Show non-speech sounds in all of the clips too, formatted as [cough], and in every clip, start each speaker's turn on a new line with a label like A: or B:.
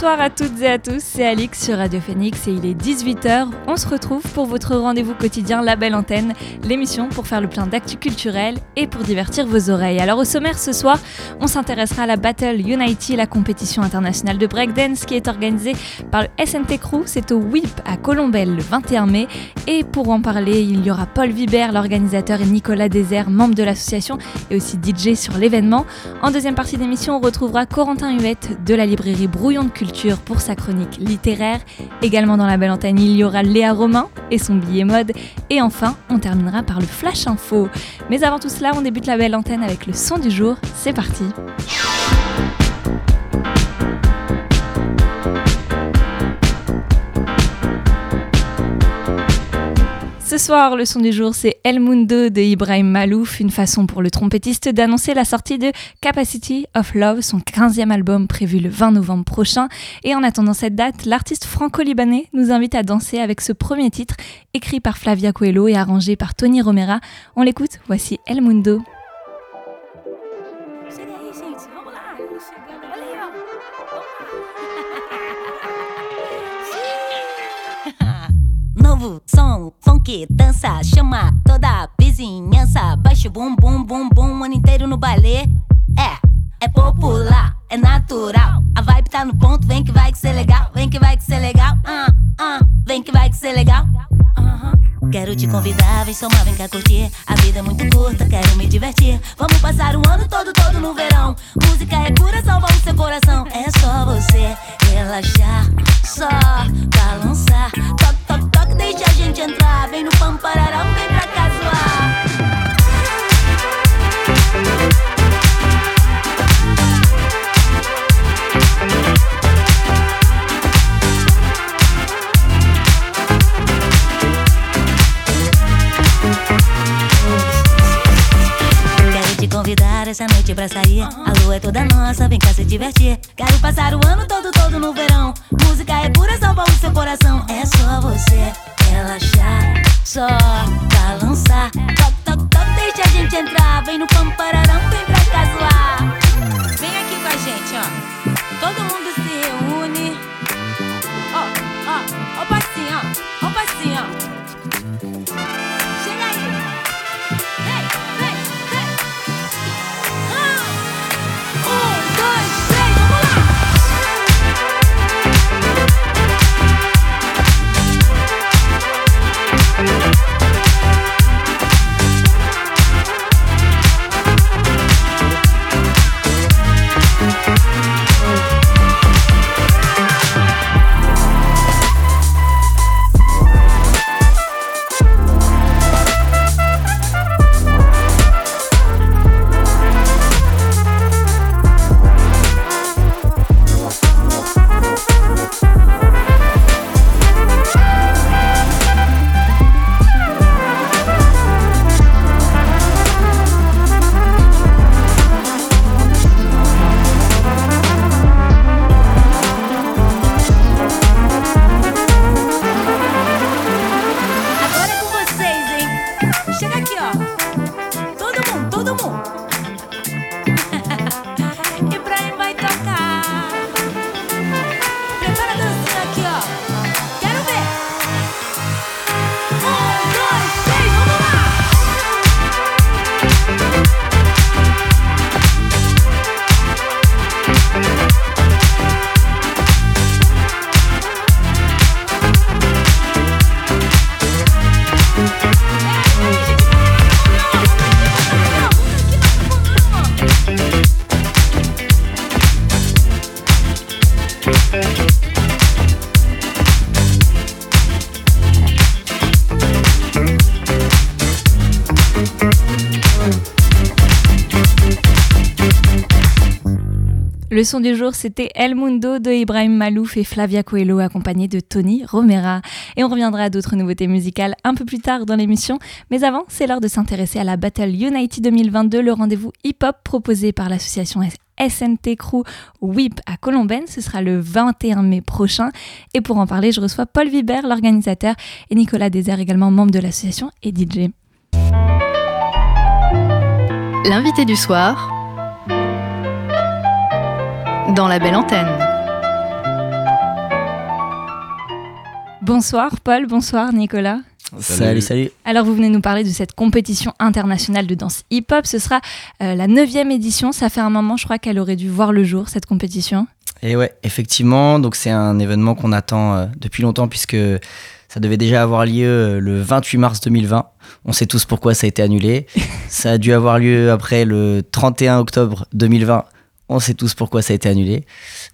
A: Bonsoir à toutes et à tous, c'est Alix sur Radio Phoenix et il est 18h. On se retrouve pour votre rendez-vous quotidien La Belle Antenne, l'émission pour faire le plein d'actu culturel et pour divertir vos oreilles. Alors au sommaire ce soir, on s'intéressera à la Battle Unity, la compétition internationale de breakdance qui est organisée par le SNT Crew. C'est au WIP à Colombelle le 21 mai. Et pour en parler, il y aura Paul Vibert, l'organisateur, et Nicolas Désert, membre de l'association et aussi DJ sur l'événement. En deuxième partie d'émission, on retrouvera Corentin Huette de la librairie Brouillon de Culture pour sa chronique littéraire. Également dans la belle antenne, il y aura Léa Romain et son billet mode. Et enfin, on terminera par le Flash Info. Mais avant tout cela, on débute la belle antenne avec le son du jour. C'est parti. Ce soir, le son du jour, c'est El Mundo de Ibrahim Malouf, une façon pour le trompettiste d'annoncer la sortie de Capacity of Love, son 15e album prévu le 20 novembre prochain. Et en attendant cette date, l'artiste franco-libanais nous invite à danser avec ce premier titre, écrit par Flavia Coelho et arrangé par Tony Romera. On l'écoute, voici El Mundo.
B: Novo som, funk, dança, chama toda a vizinhança. Baixa o bum, bum, bum, bum, o ano inteiro no baile. É, é popular, é natural. A vibe tá no ponto, vem que vai que ser legal, vem que vai que ser legal. Uh, uh, vem que vai que ser legal. Uh -huh. Quero te convidar, vem somar, vem cá curtir. A vida é muito curta, quero me divertir. Vamos passar o ano todo, todo no verão. Música é cura, salva o seu coração. É só você relaxar, só balançar. Toque, toque, deixa a gente entrar. Vem no pam, pararão, vem pra cá zoar. convidar essa noite pra sair. A lua é toda nossa, vem cá se divertir. Quero passar o ano todo, todo no verão. Música é pura, salva o seu coração. É só você relaxar, só balançar. Toc, toc, toc, deixa a gente entrar. Vem no pampararão, vem pra casuar. Vem aqui com a gente, ó. Todo mundo se reúne. Ó, ó, ó, passinho, ó, ó, passinho, ó.
A: Le son du jour, c'était El Mundo de Ibrahim Malouf et Flavia Coelho accompagné de Tony Romera. Et on reviendra à d'autres nouveautés musicales un peu plus tard dans l'émission. Mais avant, c'est l'heure de s'intéresser à la Battle Unity 2022, le rendez-vous hip-hop proposé par l'association SNT Crew WIP à Colomben. Ce sera le 21 mai prochain. Et pour en parler, je reçois Paul Vibert, l'organisateur, et Nicolas Désert, également membre de l'association et DJ.
C: L'invité du soir dans la belle antenne.
A: Bonsoir Paul, bonsoir Nicolas.
D: Salut. salut,
A: Alors vous venez nous parler de cette compétition internationale de danse hip-hop. Ce sera euh, la neuvième édition. Ça fait un moment, je crois qu'elle aurait dû voir le jour, cette compétition.
D: Et ouais, effectivement. Donc c'est un événement qu'on attend euh, depuis longtemps puisque ça devait déjà avoir lieu euh, le 28 mars 2020. On sait tous pourquoi ça a été annulé. [laughs] ça a dû avoir lieu après le 31 octobre 2020 on sait tous pourquoi ça a été annulé.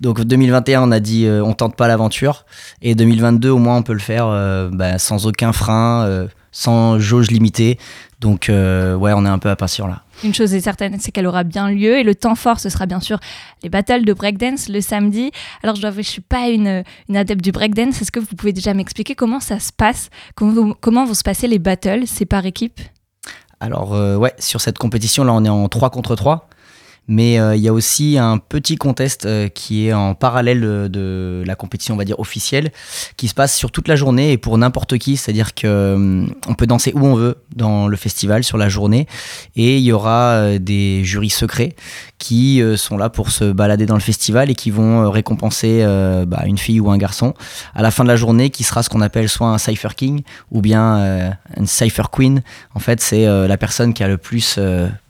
D: Donc 2021, on a dit euh, on tente pas l'aventure. Et 2022, au moins, on peut le faire euh, bah, sans aucun frein, euh, sans jauge limitée. Donc ouais, on est un peu impatient là.
A: Une chose est certaine, c'est qu'elle aura bien lieu et le temps fort, ce sera bien sûr les battles de breakdance le samedi. Alors je dois je suis pas une, une adepte du breakdance. Est-ce que vous pouvez déjà m'expliquer comment ça se passe? Comment, comment vont se passer les battles C'est par équipe?
D: Alors ouais, sur cette compétition là, on est en 3 contre 3. Mais euh, il y a aussi un petit contest euh, qui est en parallèle de, la compétition, on va dire officielle, qui se passe sur toute la journée et pour n'importe qui. C'est-à-dire qu'on euh, peut danser où on veut dans le festival sur la journée. Et il y aura des jurys secrets qui sont là pour se balader dans le festival et qui vont récompenser bah, une fille ou un garçon à la fin de la journée qui sera ce qu'on appelle soit un Cypher King ou bien une Cypher Queen. En fait, c'est la personne qui a le plus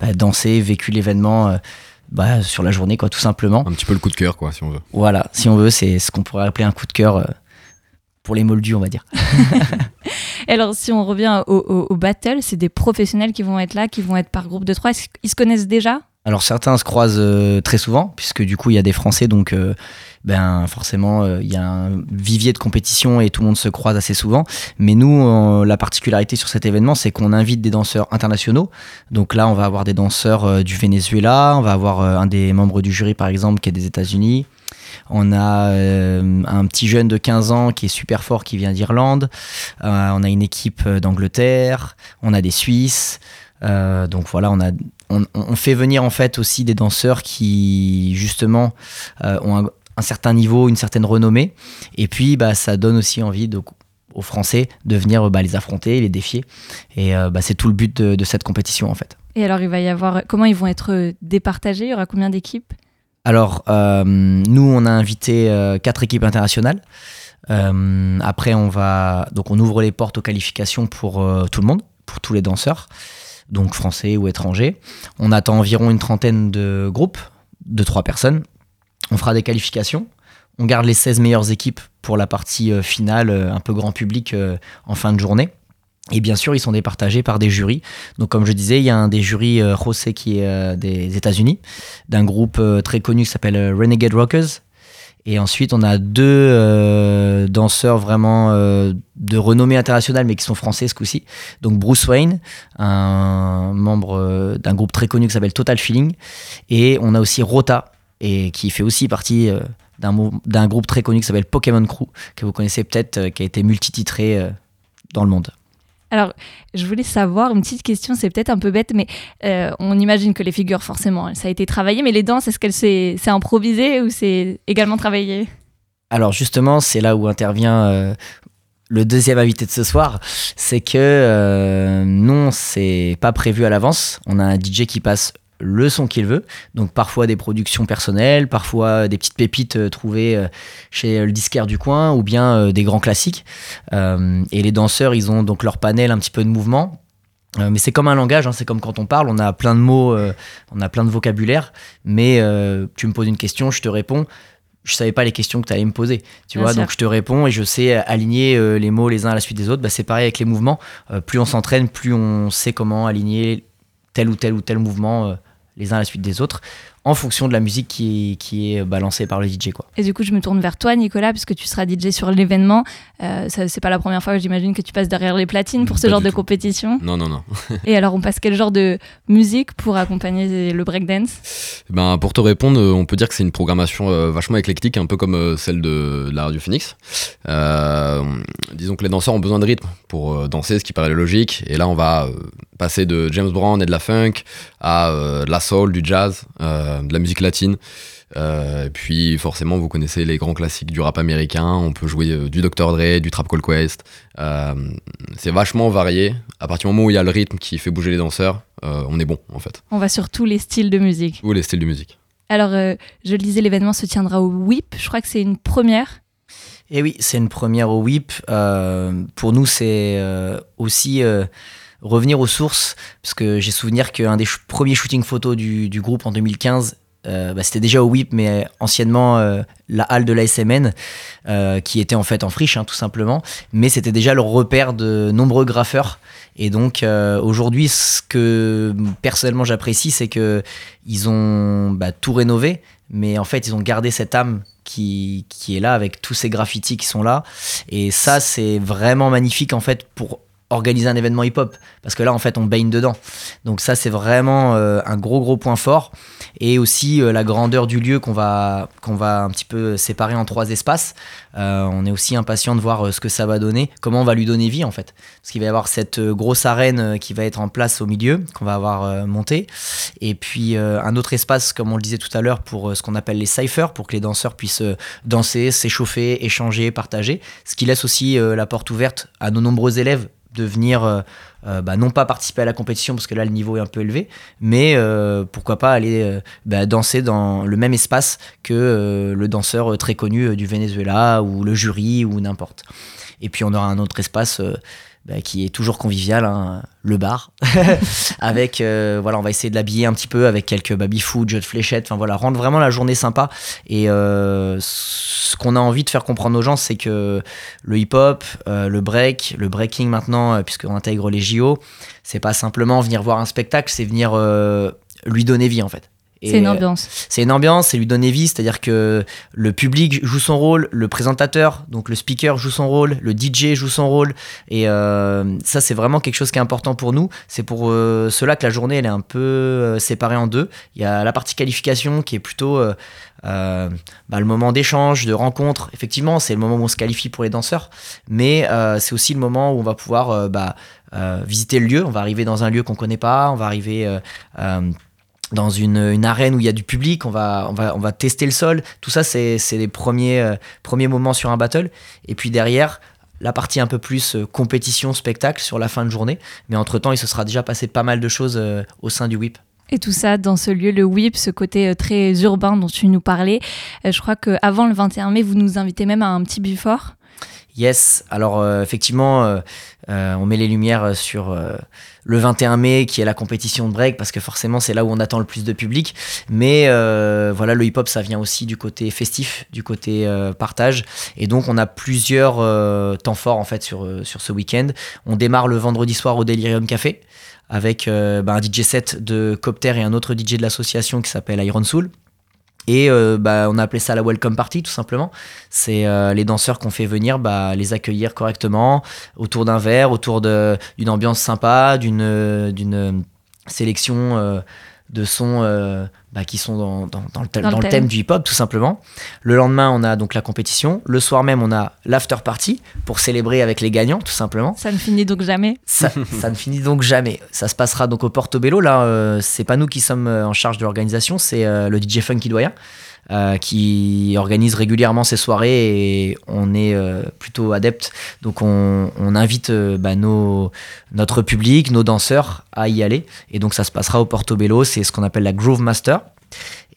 D: bah, dansé, vécu l'événement bah, sur la journée, quoi, tout simplement.
E: Un petit peu le coup de cœur, quoi, si on veut.
D: Voilà, si on veut, c'est ce qu'on pourrait appeler un coup de cœur euh, pour les moldus, on va dire. [laughs]
A: alors, si on revient au, au battle, c'est des professionnels qui vont être là, qui vont être par groupe de trois. Ils se connaissent déjà?
D: Alors certains se croisent euh, très souvent, puisque du coup il y a des Français, donc euh, ben forcément euh, il y a un vivier de compétition et tout le monde se croise assez souvent. Mais nous, la particularité sur cet événement, c'est qu'on invite des danseurs internationaux. Donc là, on va avoir des danseurs du Venezuela, on va avoir un des membres du jury par exemple qui est des États-Unis. On a un petit jeune de 15 ans qui est super fort qui vient d'Irlande. on a une équipe d'Angleterre. On a des Suisses. donc voilà, on a on, fait venir en fait aussi des danseurs qui justement euh, ont un, certain niveau, une certaine renommée. Et puis bah, ça donne aussi envie aux Français de venir bah, les affronter, les défier. Et euh, bah, c'est tout le but de, cette compétition en fait.
A: Et alors il va y avoir comment ils vont être départagés? Il y aura combien d'équipes?
D: Alors euh, nous on a invité quatre équipes internationales. après on va donc on ouvre les portes aux qualifications pour tout le monde, pour tous les danseurs donc français ou étrangers. On attend environ une trentaine de groupes, de trois personnes. On fera des qualifications. On garde les 16 meilleures équipes pour la partie euh, finale, euh, un peu grand public euh, en fin de journée. Et bien sûr, ils sont départagés par des jurys. Donc, comme je disais, il y a un des jurys, José, qui est des États-Unis, d'un groupe très connu qui s'appelle Renegade Rockers, et ensuite, on a deux euh, danseurs vraiment euh, de renommée internationale, mais qui sont français ce coup-ci. Donc Bruce Wayne, un membre euh, d'un groupe très connu qui s'appelle Total Feeling. Et on a aussi Rota, et qui fait aussi partie d'un groupe très connu qui s'appelle Pokémon Crew, que vous connaissez peut-être, qui a été multititré dans le monde.
A: Alors, je voulais savoir, une petite question, c'est peut-être un peu bête, mais euh, on imagine que les figures, forcément, ça a été travaillé, mais les danses, est-ce qu'elle c'est improvisé ou c'est également travaillé?
D: Alors justement, c'est là où intervient euh, le deuxième invité de ce soir, c'est que euh, non, c'est pas prévu à l'avance. On a un DJ qui passe le son qu'il veut. Donc parfois des productions personnelles, parfois des petites pépites euh, trouvées euh, chez le disquaire du coin ou bien euh, des grands classiques. et les danseurs, ils ont donc leur panel un petit peu de mouvement. mais c'est comme un langage, hein, c'est comme quand on parle, on a plein de mots, on a plein de vocabulaire, mais tu me poses une question, je te réponds. Je savais pas les questions que tu allais me poser, tu vois, donc je te réponds et je sais aligner les mots les uns à la suite des autres. Bah, c'est pareil avec les mouvements. plus on s'entraîne, plus on sait comment aligner tel ou tel ou tel mouvement les uns à la suite des autres en fonction de la musique qui, qui est balancée par le DJ. Quoi.
A: Et du coup, je me tourne vers toi, Nicolas, puisque tu seras DJ sur l'événement. Euh, c'est pas la première fois que j'imagine que tu passes derrière les platines pour ce genre de compétition.
E: Non, non, non.
A: Et alors, on passe quel genre de musique pour accompagner le breakdance?
E: Ben, Pour te répondre, on peut dire que c'est une programmation euh, vachement éclectique, un peu comme euh, celle de, la Radio Phoenix. Euh, disons que les danseurs ont besoin de rythme pour danser, ce qui paraît logique. Et là, on va passer de James Brown et de la funk à de la soul, du jazz de la musique latine. Euh, et puis forcément, vous connaissez les grands classiques du rap américain. On peut jouer euh, du Dr. Dre, du Trap Call Quest. Euh, c'est vachement varié. À partir du moment où il y a le rythme qui fait bouger les danseurs, on est bon en fait.
A: On va sur tous les styles de musique.
E: Tous les styles de musique.
A: Alors, je le disais, l'événement se tiendra au WIP. Je crois que c'est une première.
D: Et eh oui, c'est une première au WIP. pour nous, c'est aussi revenir aux sources, parce que j'ai souvenir qu'un des premiers shootings photos du, groupe en 2015, euh, bah, c'était déjà au WIP, mais anciennement euh, la halle de la SMN, euh, qui était en fait en friche, hein, tout simplement. Mais c'était déjà le repère de nombreux graffeurs. Et donc aujourd'hui, ce que personnellement j'apprécie, c'est que ils ont bah, tout rénové, mais en fait ils ont gardé cette âme qui, qui est là avec tous ces graffitis qui sont là. Et ça, c'est vraiment magnifique en fait pour organiser un événement hip-hop parce que là en fait on baigne dedans. Donc ça c'est vraiment euh, un gros gros point fort. Et aussi euh, la grandeur du lieu qu'on va qu'on va un petit peu séparer en trois espaces. Euh, on est aussi impatient de voir ce que ça va donner comment on va lui donner vie en fait. Parce qu'il va y avoir cette grosse arène qui va être en place au milieu qu'on va avoir monté et puis un autre espace comme on le disait tout à l'heure pour ce qu'on appelle les cyphers pour que les danseurs puissent danser s'échauffer échanger partager. Ce qui laisse aussi la porte ouverte à nos nombreux élèves de venir euh, euh, bah, non pas participer à la compétition parce que là le niveau est un peu élevé, mais euh, pourquoi pas aller bah, danser dans le même espace que le danseur très connu du Venezuela ou le jury ou n'importe. Et puis on aura un autre espace bah, qui est toujours convivial, hein, le bar, [laughs] avec euh, voilà, on va essayer de l'habiller un petit peu avec quelques baby food, jeux de fléchettes, enfin voilà, rendre vraiment la journée sympa. Et euh, ce qu'on a envie de faire comprendre aux gens, c'est que le hip-hop, euh, le break, le breaking maintenant, puisqu'on intègre les JO, c'est pas simplement venir voir un spectacle, c'est venir lui donner vie en fait.
A: C'est une ambiance.
D: C'est une ambiance, c'est lui donner vie, c'est-à-dire que le public joue son rôle, le présentateur, donc le speaker joue son rôle, le DJ joue son rôle, et euh, ça c'est vraiment quelque chose qui est important pour nous. C'est pour euh, cela que la journée elle est un peu euh, séparée en deux. Il y a la partie qualification qui est plutôt bah, le moment d'échange, de rencontre. Effectivement, c'est le moment où on se qualifie pour les danseurs, mais c'est aussi le moment où on va pouvoir bah, visiter le lieu. On va arriver dans un lieu qu'on connaît pas, on va arriver dans une, une, arène où il y a du public, on va, on va, on va tester le sol. Tout ça, c'est les premiers, euh, premiers moments sur un battle. Et puis derrière, la partie un peu plus euh, compétition, spectacle sur la fin de journée. Mais entre-temps, il se sera déjà passé pas mal de choses euh, au sein du WIP.
A: Et tout ça dans ce lieu, le WIP, ce côté très urbain dont tu nous parlais. je crois qu'avant le 21 mai, vous nous invitez même à un petit bufort.
D: Yes, alors effectivement, on met les lumières sur le 21 mai qui est la compétition de break parce que forcément c'est là où on attend le plus de public. Mais euh, voilà, le hip-hop ça vient aussi du côté festif, du côté euh, partage. Et donc on a plusieurs euh, temps forts en fait sur, sur ce week-end. On démarre le vendredi soir au Delirium Café avec bah, un DJ set de Copter et un autre DJ de l'association qui s'appelle Iron Soul. Et euh, bah, on a appelé ça la welcome party tout simplement. C'est euh, les danseurs qu'on fait venir, bah, les accueillir correctement autour d'un verre, autour d'une ambiance sympa, d'une d'une sélection euh, de sons euh, bah, qui sont dans, dans, dans, le, dans le, thème. du hip-hop, tout simplement. Le lendemain, on a donc la compétition. Le soir même, on a l'after party pour célébrer avec les gagnants, tout simplement.
A: Ça ne finit donc jamais.
D: Ça, [laughs] ça ne finit donc jamais. Ça se passera donc au Portobello. Là, euh, c'est pas nous qui sommes euh, en charge de l'organisation, c'est le DJ Funky Doyen. Euh, qui organise régulièrement ces soirées et on est euh, plutôt adepte. Donc on, on invite euh, bah, nos, notre public, nos danseurs à y aller. Et donc ça se passera au Portobello, c'est ce qu'on appelle la Groove Master.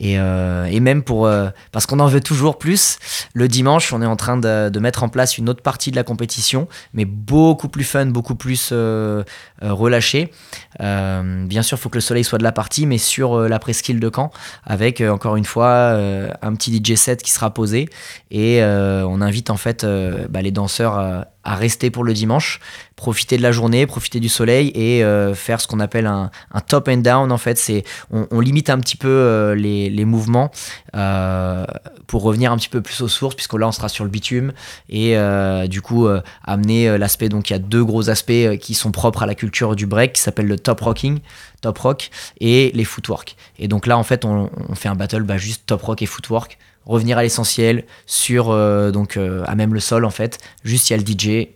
D: Et, euh, et même pour euh, parce qu'on en veut toujours plus. Le dimanche, on est en train de, mettre en place une autre partie de la compétition, mais beaucoup plus fun, beaucoup plus euh, euh relâché. bien sûr, il faut que le soleil soit de la partie, mais sur la presqu'île de Caen, avec encore une fois un petit DJ set qui sera posé et on invite en fait bah, les danseurs à à rester pour le dimanche, profiter de la journée, profiter du soleil et euh, faire ce qu'on appelle un, top and down. En fait, c'est on, limite un petit peu euh, les, mouvements euh, pour revenir un petit peu plus aux sources, puisque là on sera sur le bitume et du coup amener l'aspect. Donc il y a deux gros aspects qui sont propres à la culture du break, qui s'appelle le top rocking, top rock et les footwork. Et donc là en fait on, on fait un battle bah, juste top rock et footwork revenir à l'essentiel sur euh, donc euh, à même le sol en fait. Juste il y a le DJ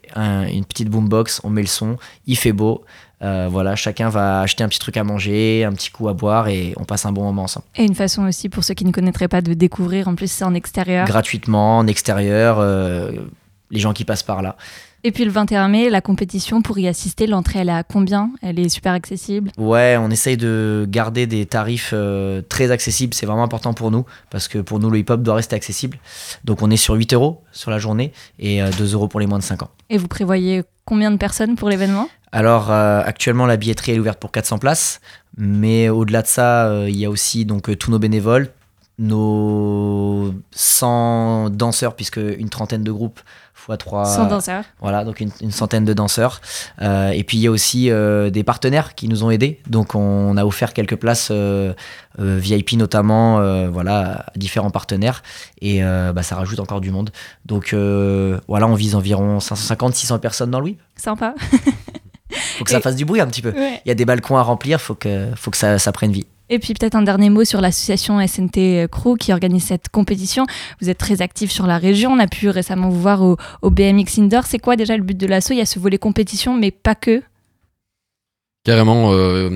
D: une petite boombox on met le son il fait beau. Euh, voilà chacun va acheter un petit truc à manger un petit coup à boire et on passe un bon moment ensemble.
A: Et une façon aussi pour ceux qui ne connaîtraient pas de découvrir. En plus c'est en extérieur.
D: Gratuitement en extérieur les gens qui passent par là
A: et puis le 21 mai, la compétition, pour y assister, l'entrée, elle est à combien? Elle est super accessible?
D: Ouais, on essaye de garder des tarifs euh, très accessibles. C'est vraiment important pour nous, parce que pour nous, le hip-hop doit rester accessible. Donc on est sur 8 euros sur la journée et 2 euh, euros pour les moins de 5 ans.
A: Et vous prévoyez combien de personnes pour l'événement?
D: Alors euh, actuellement la billetterie est ouverte pour 400 places, mais au-delà de ça, il y a aussi donc tous nos bénévoles, nos 100 danseurs puisque une trentaine de groupes fois 3
A: 100 danseurs.
D: voilà donc une, centaine de danseurs. Euh, et puis il y a aussi euh, des partenaires qui nous ont aidés. Donc on a offert quelques places euh, VIP notamment voilà à différents partenaires. Et bah, ça rajoute encore du monde. Donc voilà on vise environ 550 600 personnes dans le WIP
A: sympa.
D: Faut que ça [laughs] fasse du bruit un petit peu. Il y a des balcons à remplir faut que faut que ça, ça prenne vie
A: et puis peut-être un dernier mot sur l'association SNT Crew qui organise cette compétition. Vous êtes très actif sur la région. On a pu récemment vous voir au, BMX Indoor. C'est quoi déjà le but de l'asso? Il y a ce volet compétition, mais pas que.
E: Carrément, euh,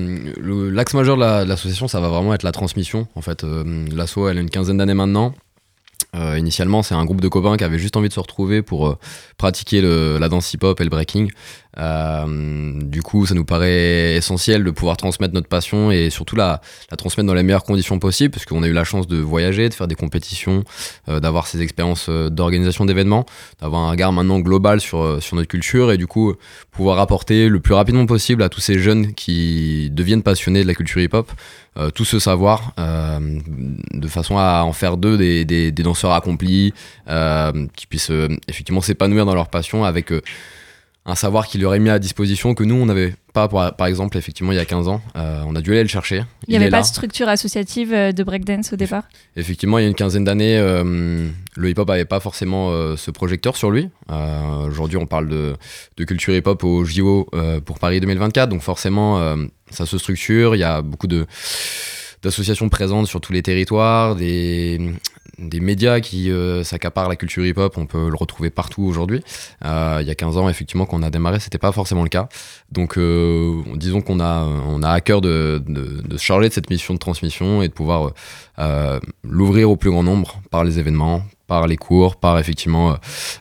E: l'axe majeur de l'association, ça va vraiment être la transmission. En fait, euh, l'asso, elle a une quinzaine d'années maintenant. Euh, initialement, c'est un groupe de copains qui avait juste envie de se retrouver pour euh, pratiquer la danse hip-hop et le breaking. Euh, du coup, ça nous paraît essentiel de pouvoir transmettre notre passion et surtout la, transmettre dans les meilleures conditions possibles, parce qu'on a eu la chance de voyager, de faire des compétitions, d'avoir ces expériences d'organisation d'événements, d'avoir un regard maintenant global sur notre culture et du coup pouvoir apporter le plus rapidement possible à tous ces jeunes qui deviennent passionnés de la culture hip-hop euh, tout ce savoir euh, de façon à en faire d'eux des, des, danseurs accomplis euh, qui puissent effectivement s'épanouir dans leur passion avec un savoir qu'il aurait mis à disposition que nous, on n'avait pas, par exemple, effectivement, il y a 15 ans. on a dû aller le chercher.
A: Il n'y avait pas de structure associative de breakdance au départ?
E: Effectivement, il y a une quinzaine d'années, le hip-hop n'avait pas forcément ce projecteur sur lui. Aujourd'hui, on parle de, de culture hip-hop au JO pour Paris 2024, donc forcément, ça se structure, il y a beaucoup de d'associations présentes sur tous les territoires, des, des médias qui euh, s'accaparent la culture hip-hop, on peut le retrouver partout aujourd'hui. Euh, il y a 15 ans, effectivement, quand on a démarré, c'était pas forcément le cas. Donc, euh, disons qu'on a, à cœur de, se charger de cette mission de transmission et de pouvoir l'ouvrir au plus grand nombre par les événements, par les cours, par effectivement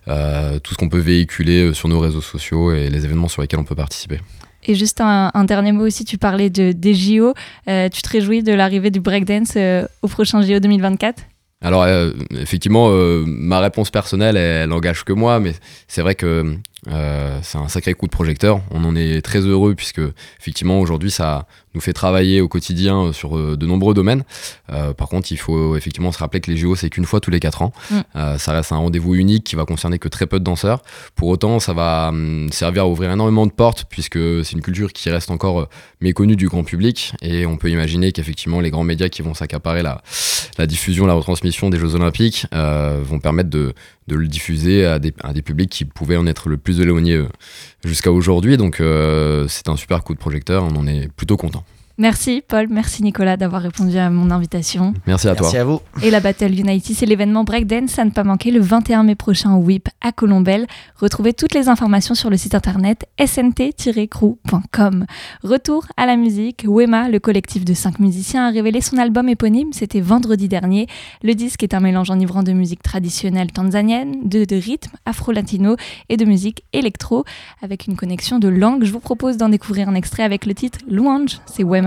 E: tout ce qu'on peut véhiculer sur nos réseaux sociaux et les événements sur lesquels on peut participer.
A: Et juste un, dernier mot aussi, tu parlais de, des JO. Tu te réjouis de l'arrivée du breakdance au prochain JO 2024
E: alors euh, effectivement, ma réponse personnelle, elle, n'engage que moi, mais c'est vrai que c'est un sacré coup de projecteur. On en est très heureux puisque effectivement aujourd'hui ça nous fait travailler au quotidien euh, sur euh, de nombreux domaines. Euh, par contre, il faut effectivement se rappeler que les JO, c'est qu'une fois tous les 4 ans. Mm. ça reste un rendez-vous unique qui va concerner que très peu de danseurs. Pour autant, ça va hum, servir à ouvrir énormément de portes puisque c'est une culture qui reste encore méconnue du grand public. Et on peut imaginer qu'effectivement, les grands médias qui vont s'accaparer la, la diffusion, la retransmission des Jeux Olympiques vont permettre de, de le diffuser à des, des, publics qui pouvaient en être le plus éloignés jusqu'à aujourd'hui. Donc c'est un super coup de projecteur, on en est plutôt content.
A: Merci Paul, merci Nicolas d'avoir répondu à mon invitation.
E: Merci à toi.
D: Merci à vous.
A: Et la Battle Unity, c'est l'événement breakdance à ne pas manquer le 21 mai prochain au WIP à Colombelle. Retrouvez toutes les informations sur le site internet snt-crew.com. Retour à la musique, Wema, le collectif de cinq musiciens, a révélé son album éponyme, c'était vendredi dernier. Le disque est un mélange enivrant de musique traditionnelle tanzanienne, de, de rythme afro-latino et de musique électro, avec une connexion de langue. Je vous propose d'en découvrir un extrait avec le titre Louange, c'est Wema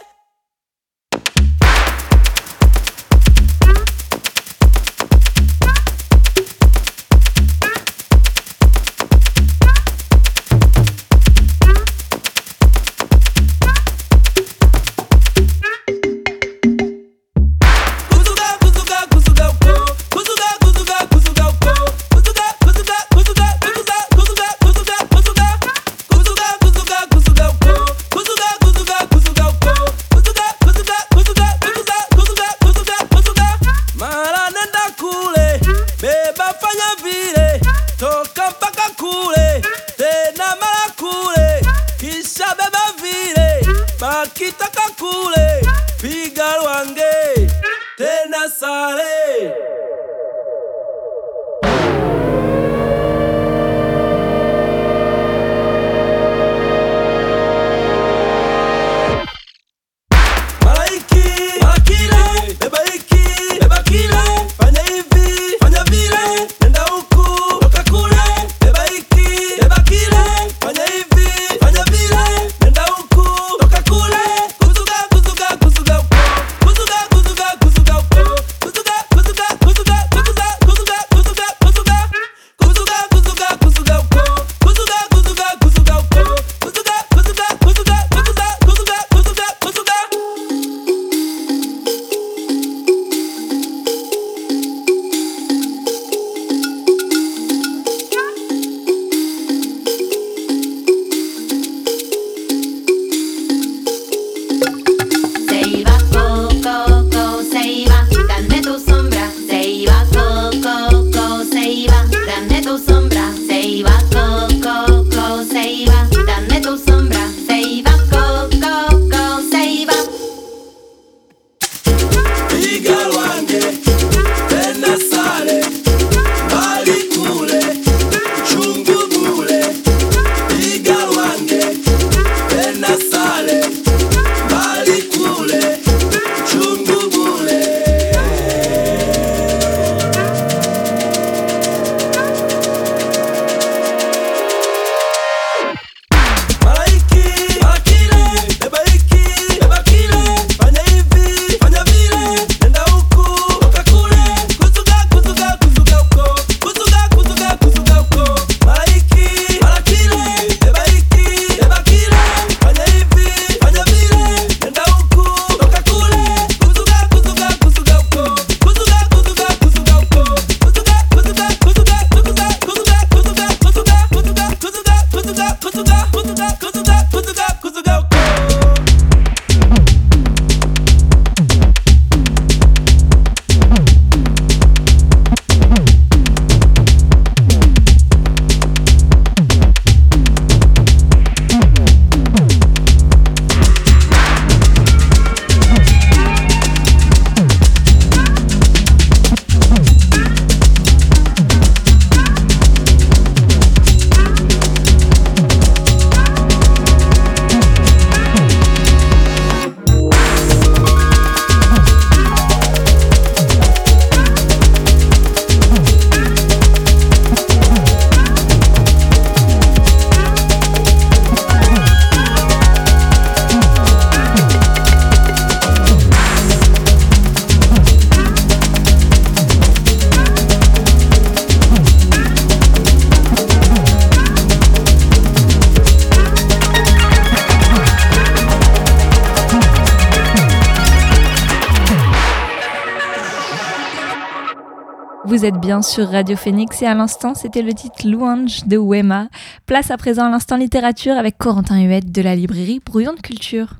A: Vous êtes bien sur Radio Phoenix et à l'instant, c'était le titre Louange de Wema. Place à présent à l'instant littérature avec Corentin Huette de la librairie Brouillon de Culture.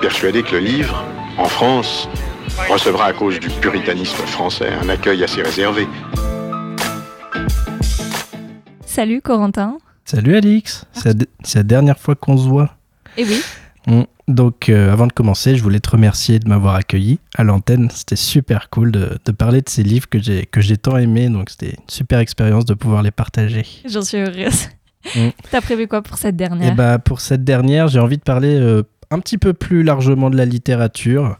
F: persuadé que le livre, en France, recevra à cause du puritanisme français un accueil assez réservé.
A: Salut Corentin.
G: Salut Alix, c'est la, de- c'est la dernière fois qu'on se voit.
A: Et oui.
G: Donc euh, avant de commencer, je voulais te remercier de m'avoir accueilli à l'antenne. C'était super cool de, de parler de ces livres que j'ai que j'ai tant aimés. Donc c'était une super expérience de pouvoir les partager.
A: j'en suis heureuse.
G: Mm. [laughs]
A: T'as prévu quoi pour cette
G: Et
A: dernière
G: bah pour cette dernière, j'ai envie de parler euh, un petit peu plus largement de la littérature.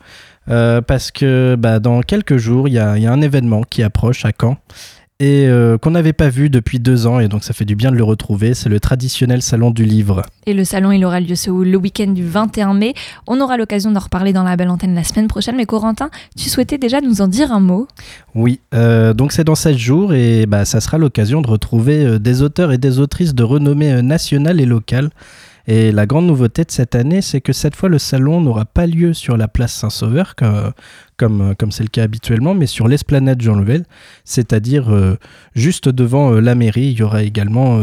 G: euh, parce que bah, dans quelques jours, il y a, il y a un événement qui approche à Caen et euh, qu'on n'avait pas vu depuis deux ans, et donc ça fait du bien de le retrouver. C'est le traditionnel salon du livre.
A: Et le salon, il aura lieu ce le week-end du 21 mai. On aura l'occasion d'en reparler dans la belle antenne la semaine prochaine. Mais Corentin, tu souhaitais déjà nous en dire un mot?
G: Oui, euh, donc c'est dans 7 jours et bah, ça sera l'occasion de retrouver euh, des auteurs et des autrices de renommée nationale et locale. Et la grande nouveauté de cette année, c'est que cette fois, le salon n'aura pas lieu sur la place Saint-Sauveur, comme comme comme c'est le cas habituellement, mais sur l'esplanade Jean Louvel, c'est-à-dire euh, juste devant euh, la mairie. Il y aura également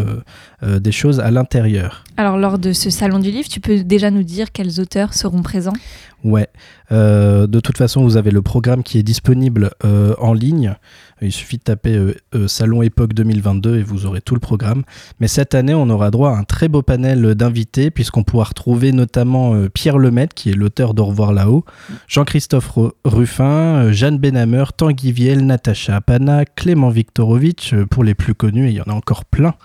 G: euh, des choses à l'intérieur.
A: Alors, lors de ce salon du livre, tu peux déjà nous dire quels auteurs seront présents?
G: Ouais. De toute façon, vous avez le programme qui est disponible en ligne. Il suffit de taper euh, euh, Salon Époque 2022 et vous aurez tout le programme. Mais cette année, on aura droit à un très beau panel d'invités, puisqu'on pourra retrouver notamment euh, Pierre Lemaitre, qui est l'auteur d'Au revoir là-haut, Jean-Christophe Ru- Ruffin, Jeanne Benhammer, Tanguy Viel, Natacha Apana, Clément Viktorovitch, pour les plus connus, et il y en a encore plein.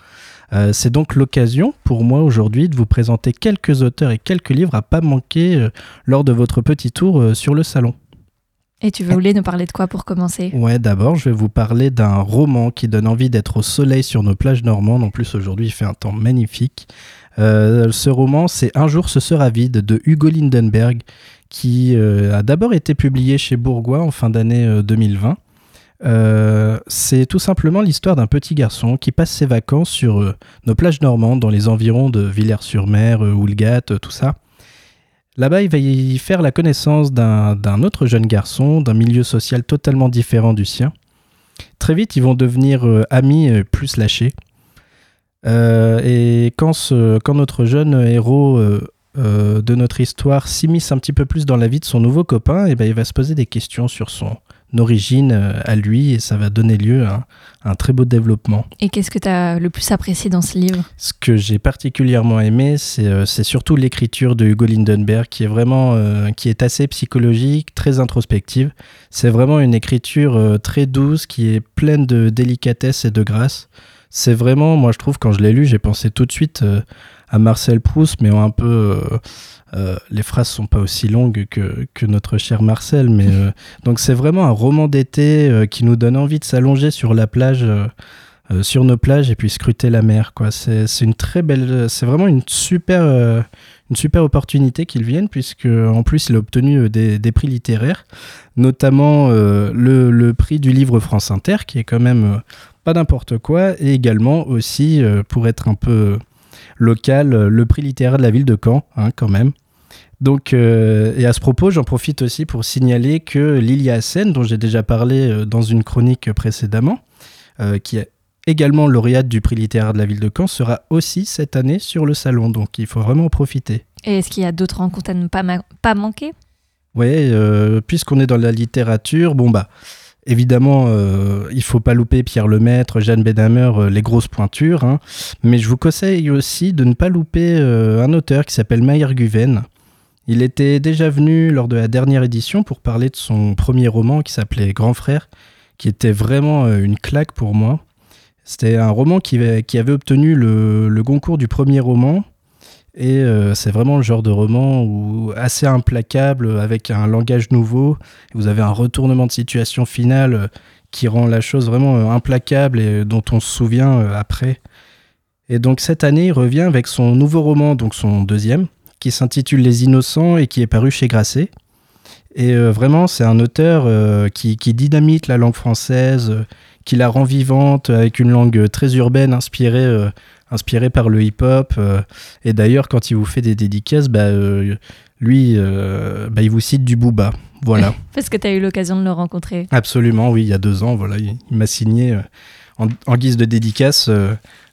G: C'est donc l'occasion pour moi aujourd'hui de vous présenter quelques auteurs et quelques livres à pas manquer lors de votre petit tour sur le salon.
A: Et tu voulais nous parler de quoi pour commencer?
G: Ouais, d'abord, je vais vous parler d'un roman qui donne envie d'être au soleil sur nos plages normandes. En plus, aujourd'hui, il fait un temps magnifique. Euh, ce roman, c'est Un jour ce sera vide de Hugo Lindenberg, qui euh, a d'abord été publié chez Bourgois en fin d'année euh, 2020. Euh, c'est tout simplement l'histoire d'un petit garçon qui passe ses vacances sur nos plages normandes, dans les environs de Villers-sur-Mer, euh, tout ça. Là-bas, il va y faire la connaissance d'un autre jeune garçon, d'un milieu social totalement différent du sien. Très vite, ils vont devenir euh, amis euh, plus lâchés. Euh, et quand, notre jeune héros de notre histoire s'immisce un petit peu plus dans la vie de son nouveau copain, et ben, il va se poser des questions sur son origine euh, à lui, et ça va donner lieu à un, très beau développement.
A: Et qu'est-ce que tu as le plus apprécié dans ce livre?
G: Ce que j'ai particulièrement aimé, c'est euh, c'est surtout l'écriture de Hugo Lindenberg, qui est vraiment, euh, qui est assez psychologique, très introspective. C'est vraiment une écriture euh, très douce, qui est pleine de délicatesse et de grâce. C'est vraiment, moi je trouve, quand je l'ai lu, j'ai pensé tout de suite euh, à Marcel Proust, mais un peu. Euh, les phrases sont pas aussi longues que, que notre cher Marcel, mais euh, [laughs] donc c'est vraiment un roman d'été euh, qui nous donne envie de s'allonger sur la plage. sur nos plages et puis scruter la mer quoi c'est c'est une très belle c'est vraiment une super une super opportunité qu'il vienne puisque en plus il a obtenu des, des prix littéraires notamment le, le prix du livre France Inter qui est quand même pas n'importe quoi et également aussi pour être un peu local euh, le prix littéraire de la ville de Caen hein, quand même donc, euh, et à ce propos, j'en profite aussi pour signaler que Lilia Hassen, dont j'ai déjà parlé euh, dans une chronique précédemment, euh, qui est également lauréate du prix littéraire de la ville de Caen, sera aussi cette année sur le salon. Donc, il faut vraiment en profiter.
A: Et est-ce qu'il y a d'autres rencontres à ne pas, ma- pas manquer?
G: Euh, puisqu'on est dans la littérature, bon bah. Évidemment, euh, il faut pas louper Pierre Lemaître, Jeanne Benhammer, euh, les grosses pointures. hein. Mais je vous conseille aussi de ne pas louper euh, un auteur qui s'appelle Maïr Guven. Il était déjà venu lors de la dernière édition pour parler de son premier roman qui s'appelait Grand Frère, qui était vraiment euh, une claque pour moi. C'était un roman qui, avait- obtenu le concours du premier roman. Et euh, c'est vraiment le genre de roman où, assez implacable, avec un langage nouveau. Vous avez un retournement de situation final euh, qui rend la chose vraiment euh, implacable et dont on se souvient après. Et donc cette année, il revient avec son nouveau roman, donc son deuxième, qui s'intitule Les Innocents et qui est paru chez Grasset. Et vraiment, c'est un auteur qui, dynamite la langue française, qui la rend vivante avec une langue très urbaine, inspirée, inspirée par le hip-hop. euh. et d'ailleurs, quand il vous fait des dédicaces, bah, euh, lui, euh, bah, il vous cite du Booba. Voilà. [laughs]
A: Parce que tu as eu l'occasion de le rencontrer.
G: Absolument, oui, il y a deux ans, voilà, il, il m'a signé en, en guise de dédicace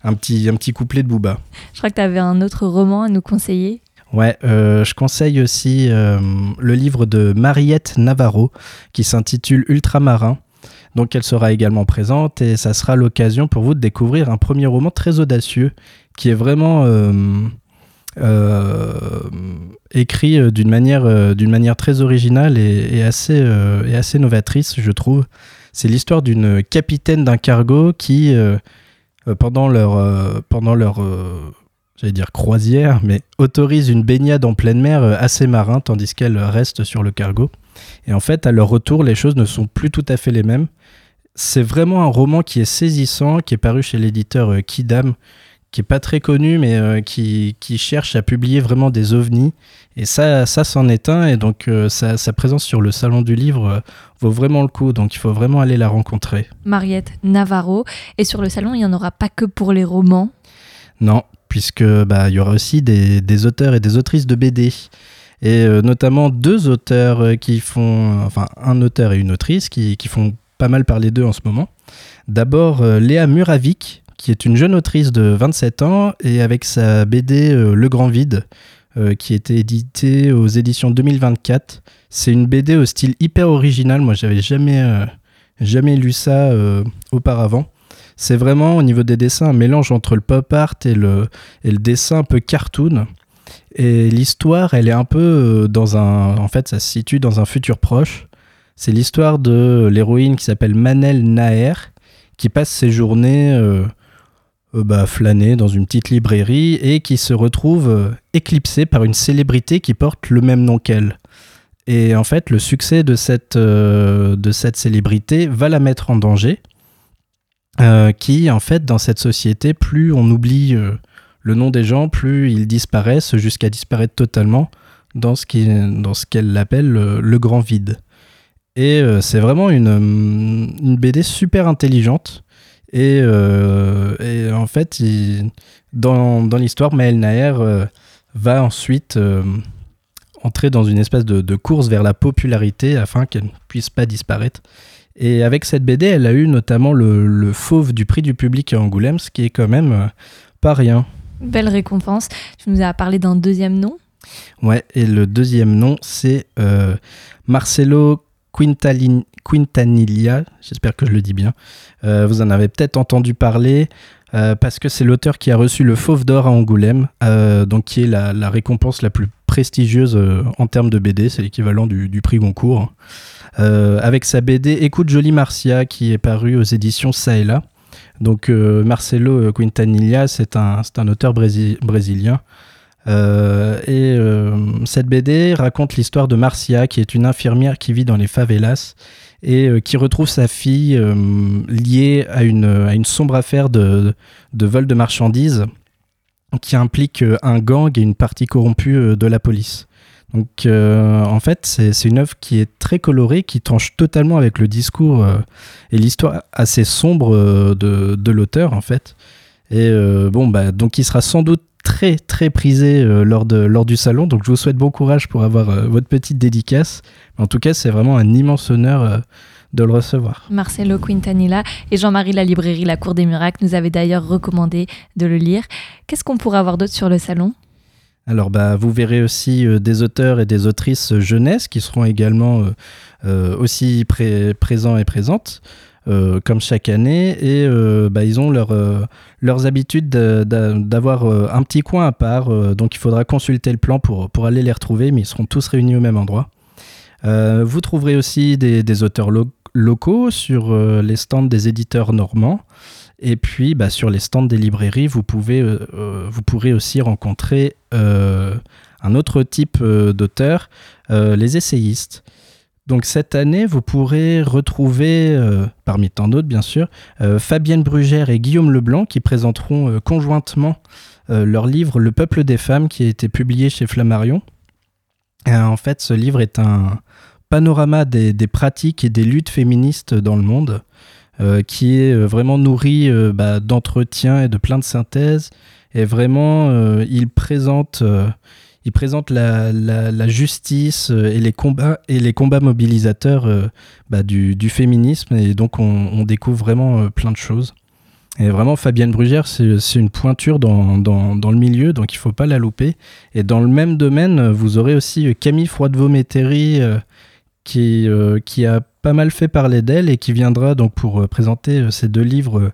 G: un, petit, un petit couplet de Booba.
A: Je crois que tu avais un autre roman à nous conseiller.
G: Ouais, euh, je conseille aussi euh, le livre de Mariette Navarro qui s'intitule Ultramarin. Donc elle sera également présente et ça sera l'occasion pour vous de découvrir un premier roman très audacieux qui est vraiment euh, euh, écrit euh, d'une manière, très originale et, assez, novatrice, je trouve. C'est l'histoire d'une capitaine d'un cargo qui, pendant leur, pendant leur, j'allais dire croisière, mais autorise une baignade en pleine mer assez marin, tandis qu'elle reste sur le cargo. Et en fait, à leur retour, les choses ne sont plus tout à fait les mêmes. C'est vraiment un roman qui est saisissant, qui est paru chez l'éditeur euh, Kidam, qui est pas très connu, mais euh, qui, qui cherche à publier vraiment des ovnis. Et ça, ça c'en est un. Et donc, euh, sa, sa présence sur le salon du livre euh, vaut vraiment le coup. Donc, il faut vraiment aller la rencontrer.
A: Mariette Navarro. Et sur le salon, il n'y en aura pas que pour les romans?
G: Non, puisque bah, il y aura aussi des, des auteurs et des autrices de BD. Et notamment deux auteurs qui font, enfin un auteur et une autrice qui, qui font pas mal parler d'eux en ce moment. D'abord euh, Léa Muravik, qui est une jeune autrice de 27 ans et avec sa BD euh, Le Grand Vide, euh, qui était éditée aux éditions 2024. C'est une BD au style hyper original. Moi, j'avais jamais, jamais lu ça auparavant. C'est vraiment au niveau des dessins un mélange entre le pop art et le, et le dessin un peu cartoon. Et l'histoire, elle est un peu dans un. En fait, ça se situe dans un futur proche. C'est l'histoire de l'héroïne qui s'appelle Manel Naer, qui passe ses journées euh, euh, bah, flâner dans une petite librairie et qui se retrouve euh, éclipsée par une célébrité qui porte le même nom qu'elle. Et en fait, le succès de cette, euh, célébrité va la mettre en danger. qui, en fait, dans cette société, plus on oublie le nom des gens, plus ils disparaissent jusqu'à disparaître totalement dans ce qu'elle appelle le, le grand vide. Et euh, c'est vraiment une, hum, une BD super intelligente. Et, euh, et en fait, il- dans, dans l'histoire, Maël Naer euh, va ensuite entrer dans une espèce de, de course vers la popularité afin qu'elle ne puisse pas disparaître. Et avec cette BD, elle a eu notamment le, le fauve du prix du public à Angoulême, ce qui est quand même pas rien.
A: Belle récompense. Tu nous as parlé d'un deuxième nom?
G: Ouais, et le deuxième nom, c'est Marcelo Quintalin- Quintanilla. J'espère que je le dis bien. Euh, vous en avez peut-être entendu parler euh, parce que c'est l'auteur qui a reçu le Fauve d'Or à Angoulême, euh, qui est la, récompense la plus prestigieuse en termes de BD. C'est l'équivalent du, prix Goncourt. Euh, avec sa BD Écoute Jolie Marcia qui est paru aux éditions Ça et là. Donc Marcelo Quintanilla, c'est un, auteur brési- brésilien. Euh, et euh, cette BD raconte l'histoire de Marcia, qui est une infirmière qui vit dans les favelas et euh, qui retrouve sa fille liée à une, à une sombre affaire de, de vol de marchandises qui implique un gang et une partie corrompue de la police. Donc en fait, c'est une œuvre qui est très colorée, qui tranche totalement avec le discours et l'histoire assez sombre de, de l'auteur en fait. Et bon, bah, donc il sera sans doute très très prisé euh, lors, de, lors du salon. Donc je vous souhaite bon courage pour avoir euh, votre petite dédicace. En tout cas, c'est vraiment un immense honneur euh, de le recevoir.
A: Marcelo Quintanilla et Jean-Marie La Librairie La Cour des Miracles nous avaient d'ailleurs recommandé de le lire. Qu'est-ce qu'on pourrait avoir d'autre sur le salon?
G: Alors bah, vous verrez aussi euh, des auteurs et des autrices jeunesse qui seront également euh, euh, aussi pré- présents et présentes. Euh, comme chaque année, et euh, bah, ils ont leur, euh, leurs habitudes de- d'a- d'avoir un petit coin à part, donc il faudra consulter le plan pour, pour aller les retrouver, mais ils seront tous réunis au même endroit. Vous trouverez aussi des, auteurs lo- locaux sur les stands des éditeurs normands. Et puis, bah, sur les stands des librairies, vous, pouvez, vous pourrez aussi rencontrer un autre type d'auteurs, les essayistes. Donc cette année, vous pourrez retrouver, euh, parmi tant d'autres bien sûr, euh, Fabienne Brugère et Guillaume Leblanc qui présenteront euh, conjointement leur livre Le peuple des femmes qui a été publié chez Flammarion. Euh, en fait, ce livre est un panorama des, pratiques et des luttes féministes dans le monde qui est vraiment nourri bah, d'entretiens et de plein de synthèses. Et vraiment, il présente, il présente la, la- justice euh, et les combats, et les combats mobilisateurs euh, bah, du, féminisme. Et donc, on, découvre vraiment euh, plein de choses. Et vraiment, Fabienne Brugère, c'est une pointure dans, le milieu, donc il faut pas la louper. Et dans le même domaine, vous aurez aussi Camille Froidevaux-Métairie, qui, a pas mal fait parler d'elle et qui viendra donc pour présenter ces deux livres,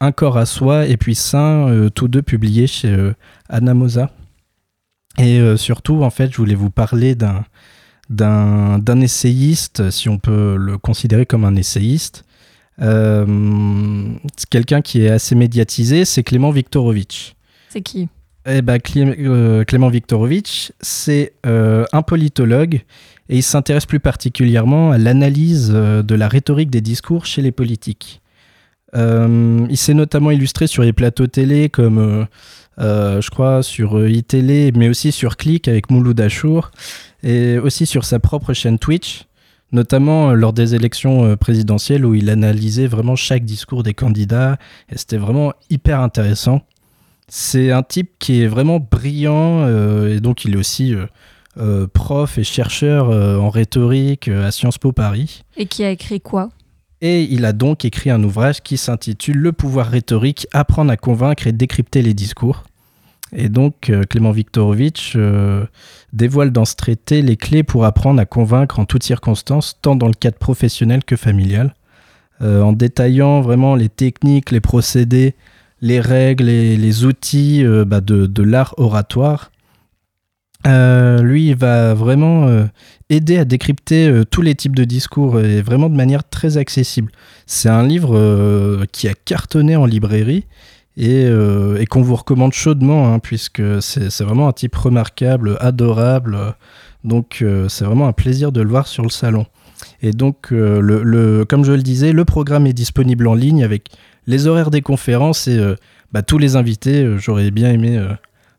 G: Un corps à soi et puis Saint, euh, tous deux publiés chez euh, Anamosa. Et euh, surtout, en fait, je voulais vous parler d'un d'un d'un essayiste, si on peut le considérer comme un essayiste. Euh, c'est quelqu'un qui est assez médiatisé, c'est Clément Viktorovitch.
A: C'est qui?
G: Eh ben, Clé- euh, Clément Viktorovitch, c'est euh, un politologue et il s'intéresse plus particulièrement à l'analyse de la rhétorique des discours chez les politiques. Euh, il s'est notamment illustré sur les plateaux télé comme, euh, euh, je crois, sur iTélé, mais aussi sur Click avec Mouloud Achour et aussi sur sa propre chaîne Twitch, notamment lors des élections présidentielles où il analysait vraiment chaque discours des candidats et c'était vraiment hyper intéressant. C'est un type qui est vraiment brillant et donc il est aussi prof et chercheur en rhétorique à Sciences Po Paris.
A: Et qui a écrit quoi?
G: Et il a donc écrit un ouvrage qui s'intitule Le pouvoir rhétorique, apprendre à convaincre et décrypter les discours. Et donc euh, Clément Viktorovitch euh, dévoile dans ce traité les clés pour apprendre à convaincre en toutes circonstances, tant dans le cadre professionnel que familial, euh, en détaillant vraiment les techniques, les procédés, les règles et les outils bah, de l'art oratoire. Euh, lui, il va vraiment euh, aider à décrypter euh, tous les types de discours et vraiment de manière très accessible. C'est un livre euh, qui a cartonné en librairie et, euh, et qu'on vous recommande chaudement, hein, puisque c'est vraiment un type remarquable, adorable. Donc, c'est vraiment un plaisir de le voir sur le salon. Et donc, le, le- comme je le disais, le programme est disponible en ligne avec les horaires des conférences et bah, tous les invités. J'aurais bien aimé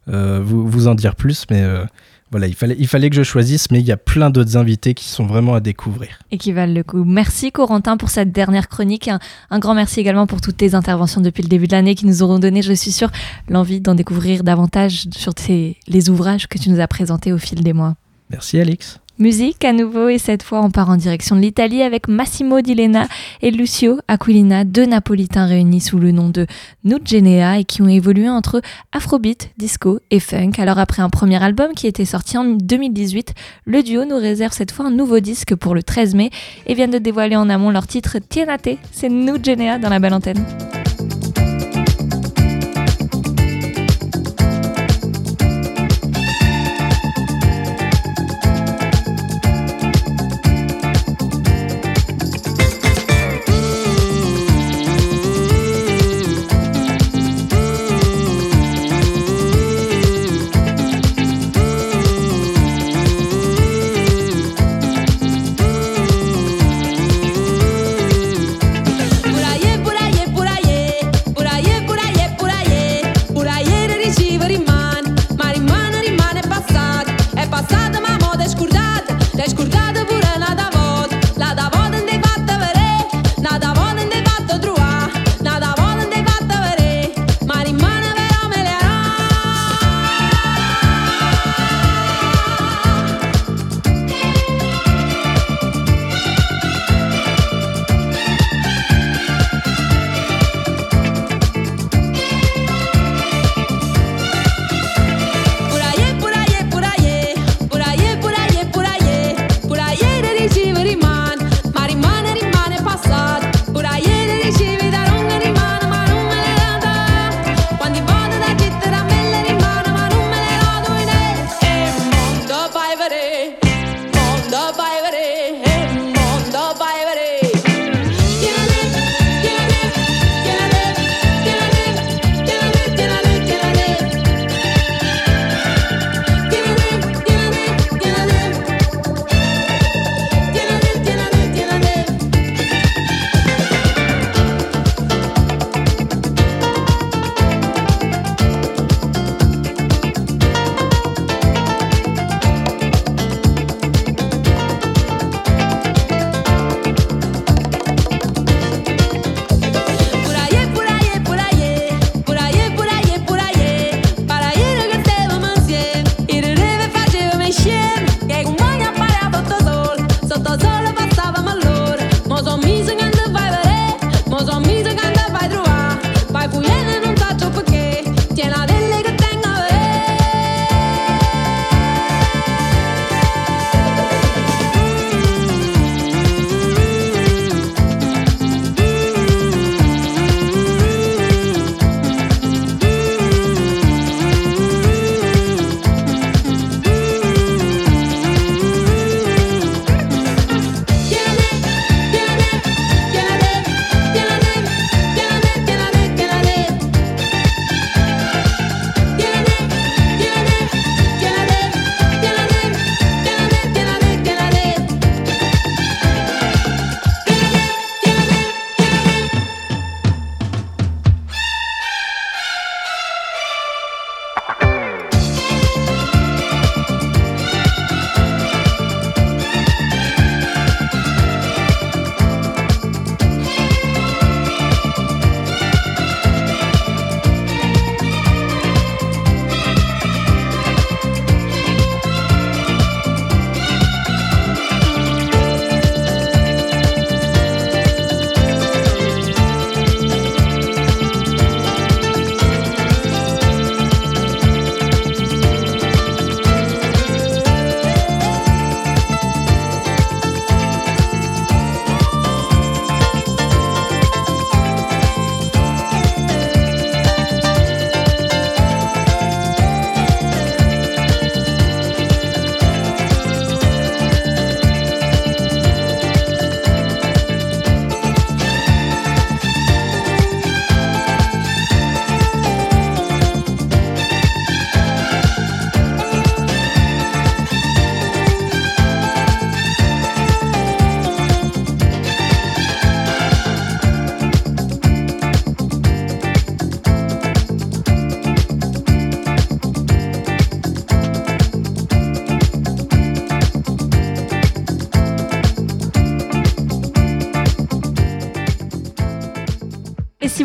G: vous, vous en dire plus, mais euh, voilà, il fallait, il fallait que je choisisse, mais il y a plein d'autres invités qui sont vraiment à découvrir.
A: et qui valent le coup. Merci Corentin pour cette dernière chronique. Un, un grand merci également pour toutes tes interventions depuis le début de l'année qui nous auront donné, je suis sûre, l'envie d'en découvrir davantage sur tes- les ouvrages que tu nous as présentés au fil des mois.
G: Merci Alix.
A: Musique à nouveau et cette fois on part en direction de l'Italie avec Massimo Dilena et Lucio Aquilina, deux Napolitains réunis sous le nom de Nugenea et qui ont évolué entre afrobeat, disco et funk. Alors après un premier album qui était sorti en 2018, le duo nous réserve cette fois un nouveau disque pour le 13 mai et vient de dévoiler en amont leur titre Tienate, c'est Nugenea dans la belle antenne.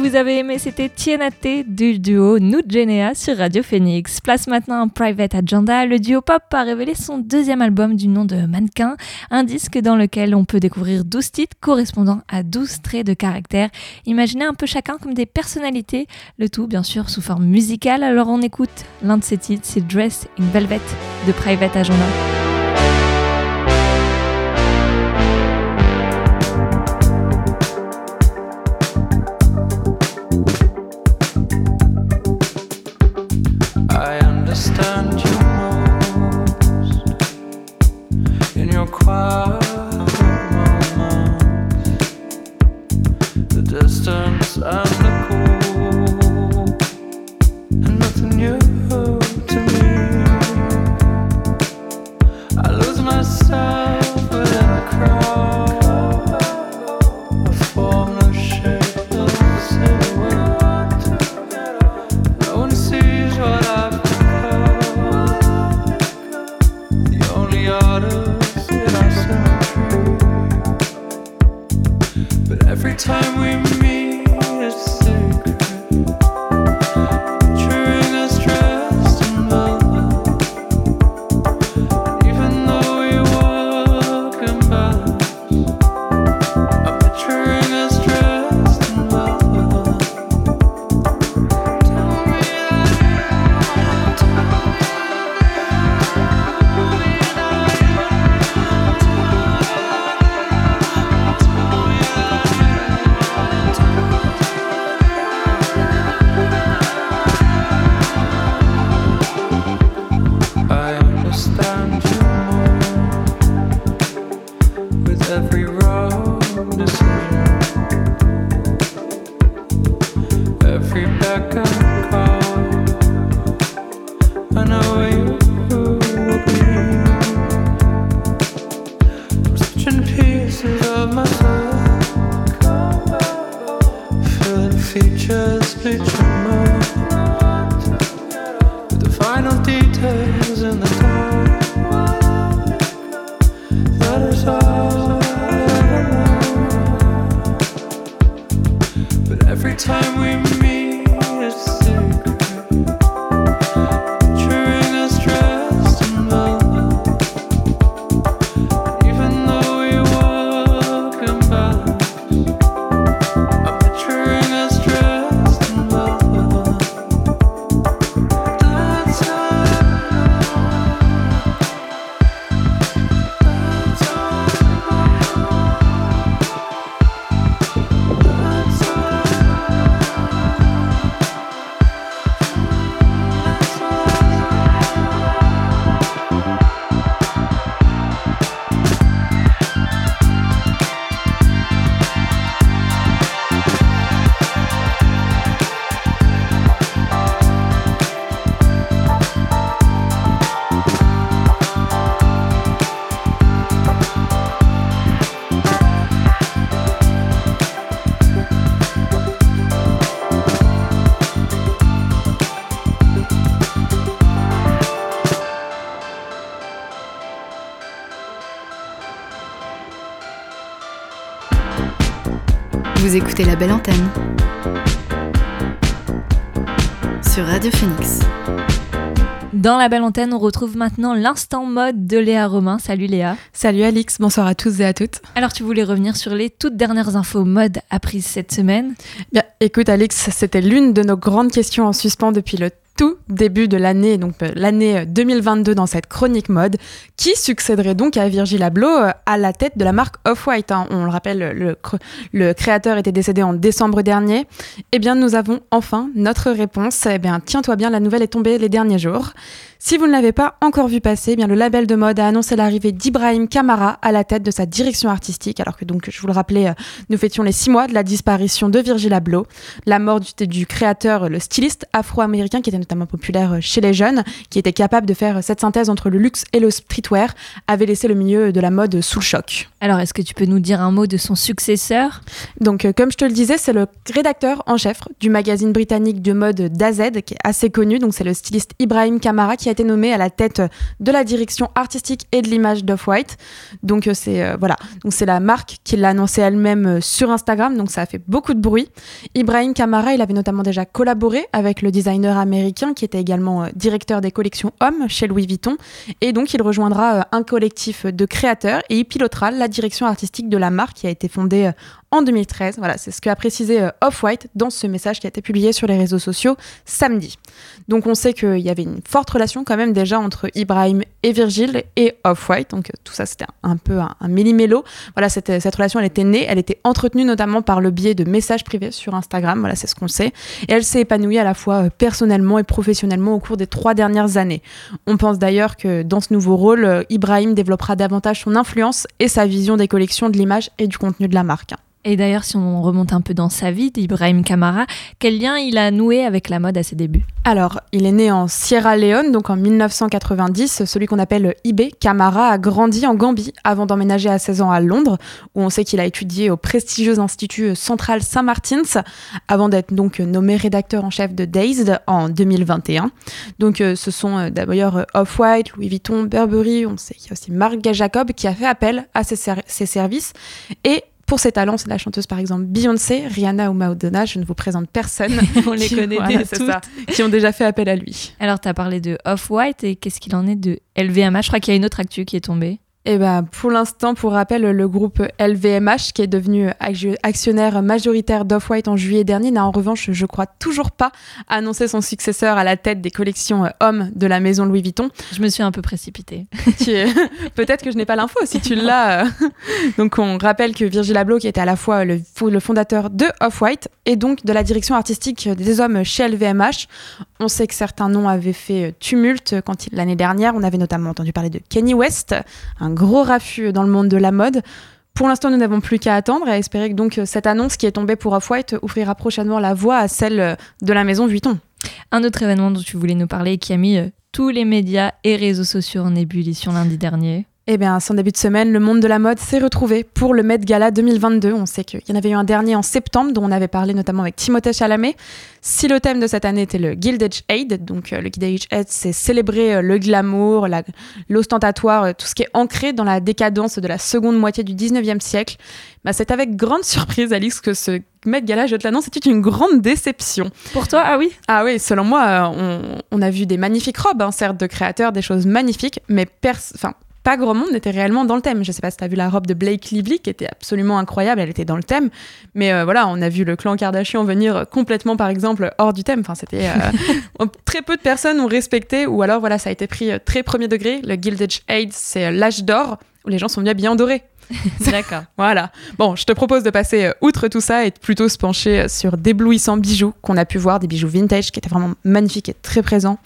A: Vous avez aimé, c'était Tienate du duo Genea sur Radio Phoenix. Place maintenant à Private Agenda. Le duo pop a révélé son deuxième album du nom de Mannequin, un disque dans lequel on peut découvrir 12 titres correspondant à 12 traits de caractère. Imaginez un peu chacun comme des personnalités, le tout bien sûr sous forme musicale. Alors on écoute l'un de ces titres, c'est Dress in Velvet de Private Agenda.
H: Time we
C: Vous écoutez la belle antenne sur Radio Phoenix.
A: Dans la belle antenne, on retrouve maintenant l'instant mode de Léa Romain. Salut Léa.
I: Salut Alix, bonsoir à tous et à toutes.
A: Alors tu voulais revenir sur les toutes dernières infos mode apprises cette semaine?
I: Bien, écoute Alix, c'était l'une de nos grandes questions en suspens depuis le tout début de l'année, donc euh, l'année 2022 dans cette chronique mode, qui succéderait donc à Virgil Abloh euh, à la tête de la marque Off-White. hein. On le rappelle, le créateur était décédé en décembre dernier. Eh bien, nous avons enfin notre réponse. Eh bien, tiens-toi bien, la nouvelle est tombée les derniers jours. Si vous ne l'avez pas encore vu passer, eh bien le label de mode a annoncé l'arrivée d'Ibrahim Kamara à la tête de sa direction artistique. Alors que donc, je vous le rappelais, euh, nous fêtions les six mois de la disparition de Virgil Abloh, la mort du, du créateur, le styliste afro-américain qui était notamment populaire euh, chez les jeunes, qui était capable de faire cette synthèse entre le luxe et le streetwear, avait laissé le milieu de la mode sous le choc.
A: Alors est-ce que tu peux nous dire un mot de son successeur?
I: Donc, euh, comme je te le disais, c'est le rédacteur en chef du magazine britannique de mode DAZ, qui est assez connu. Donc, c'est le styliste Ibrahim Kamara qui a été nommé à la tête de la direction artistique et de l'image d'Off-White. Donc euh, c'est euh, voilà, c'est la marque qui l'a annoncé elle-même euh, sur Instagram, donc ça a fait beaucoup de bruit. Ibrahim Kamara, il avait notamment déjà collaboré avec le designer américain qui était également directeur des collections hommes chez Louis Vuitton et donc il rejoindra un collectif de créateurs et il pilotera la direction artistique de la marque qui a été fondée en 2013. Voilà, c'est ce qu'a précisé euh, Off-White dans ce message qui a été publié sur les réseaux sociaux samedi. Donc on sait qu'il y avait une forte relation quand même déjà entre Ibrahim et Virgile et Off-White. Donc euh, tout ça c'était un, peu un, un méli-mélo. Voilà, cette, cette relation elle était née, elle était entretenue notamment par le biais de messages privés sur Instagram. Voilà, c'est ce qu'on sait. Et elle s'est épanouie à la fois euh, personnellement et professionnellement au cours des trois dernières années. On pense d'ailleurs que dans ce nouveau rôle, euh, Ibrahim développera davantage son influence et sa vision des collections, de l'image et du contenu de la marque.
A: Et d'ailleurs, si on remonte un peu dans sa vie d'Ibrahim Kamara, quel lien il a noué avec la mode à ses débuts?
I: Alors, il est né en Sierra Leone, donc en 1990. Celui qu'on appelle Ibé Kamara a grandi en Gambie avant d'emménager à 16 ans à Londres, où on sait qu'il a étudié au prestigieux institut central Saint-Martins, avant d'être donc nommé rédacteur en chef de Dazed en 2021. Donc, euh, ce sont euh, d'ailleurs Off-White, Louis Vuitton, Burberry. On sait qu'il y a aussi Marc Jacob qui a fait appel à ses services et pour ses talents, c'est la chanteuse par exemple Beyoncé, Rihanna ou Madonna, je ne vous présente personne. [laughs]
A: On les
I: Qui-
A: connaît
I: voilà,
A: toutes.
I: c'est ça, qui ont déjà fait appel à lui.
A: Alors, tu as parlé de Off-White et qu'est-ce qu'il en est de LVMH Je crois qu'il y a une autre actu qui est tombée.
I: Eh ben, pour l'instant, pour rappel, le groupe LVMH, qui est devenu ac- actionnaire majoritaire d'Off-White en juillet dernier, n'a en revanche, je crois, toujours pas annoncé son successeur à la tête des collections euh, hommes de la maison Louis Vuitton.
A: Je me suis un peu précipitée. [laughs]
I: Peut-être que je n'ai pas l'info, si tu l'as. euh. [laughs] Donc, on rappelle que Virgil Abloh, qui était à la fois le, fo- le fondateur de Off-White et donc de la direction artistique des hommes chez LVMH, on sait que certains noms avaient fait euh, tumulte quand l'année dernière. On avait notamment entendu parler de Kanye West, un gros raffut dans le monde de la mode. Pour l'instant, nous n'avons plus qu'à attendre et à espérer que donc euh, cette annonce qui est tombée pour Off-White ouvrira prochainement la voie à celle euh, de la maison Vuitton.
A: Un autre événement dont tu voulais nous parler qui a mis tous les médias et réseaux sociaux en ébullition lundi dernier.
I: Eh bien, sans début de semaine, le monde de la mode s'est retrouvé pour le Met Gala 2022. On sait qu'il y en avait eu un dernier en septembre, dont on avait parlé notamment avec Timothée Chalamet. Si le thème de cette année était le Gilded Age, donc euh, le Gilded Age, c'est célébrer euh, le glamour, la- l'ostentatoire, euh, tout ce qui est ancré dans la décadence de la seconde moitié du 19e siècle, bah, c'est avec grande [laughs] surprise, Alix, que ce Met Gala, je te l'annonce, c'était une grande déception.
A: Pour toi, ah oui?
I: Ah oui, selon moi, on, on a vu des magnifiques robes, hein, certes, de créateurs, des choses magnifiques, mais enfin, pas grand monde n'était réellement dans le thème. Je sais pas si tu as vu la robe de Blake Lively, qui était absolument incroyable, elle était dans le thème. Mais euh, voilà, on a vu le clan Kardashian venir complètement, par exemple, hors du thème. Enfin, c'était. euh, [laughs] très peu de personnes ont respecté, ou alors, voilà, ça a été pris euh, très premier degré. Le Gilded Age, c'est euh, l'âge d'or, où les gens sont venus habillés en doré. [laughs]
A: D'accord.
I: Voilà. Bon, je te propose de passer euh, outre tout ça et de plutôt se pencher euh, sur d'éblouissants bijoux qu'on a pu voir, des bijoux vintage qui étaient vraiment magnifiques et très présents.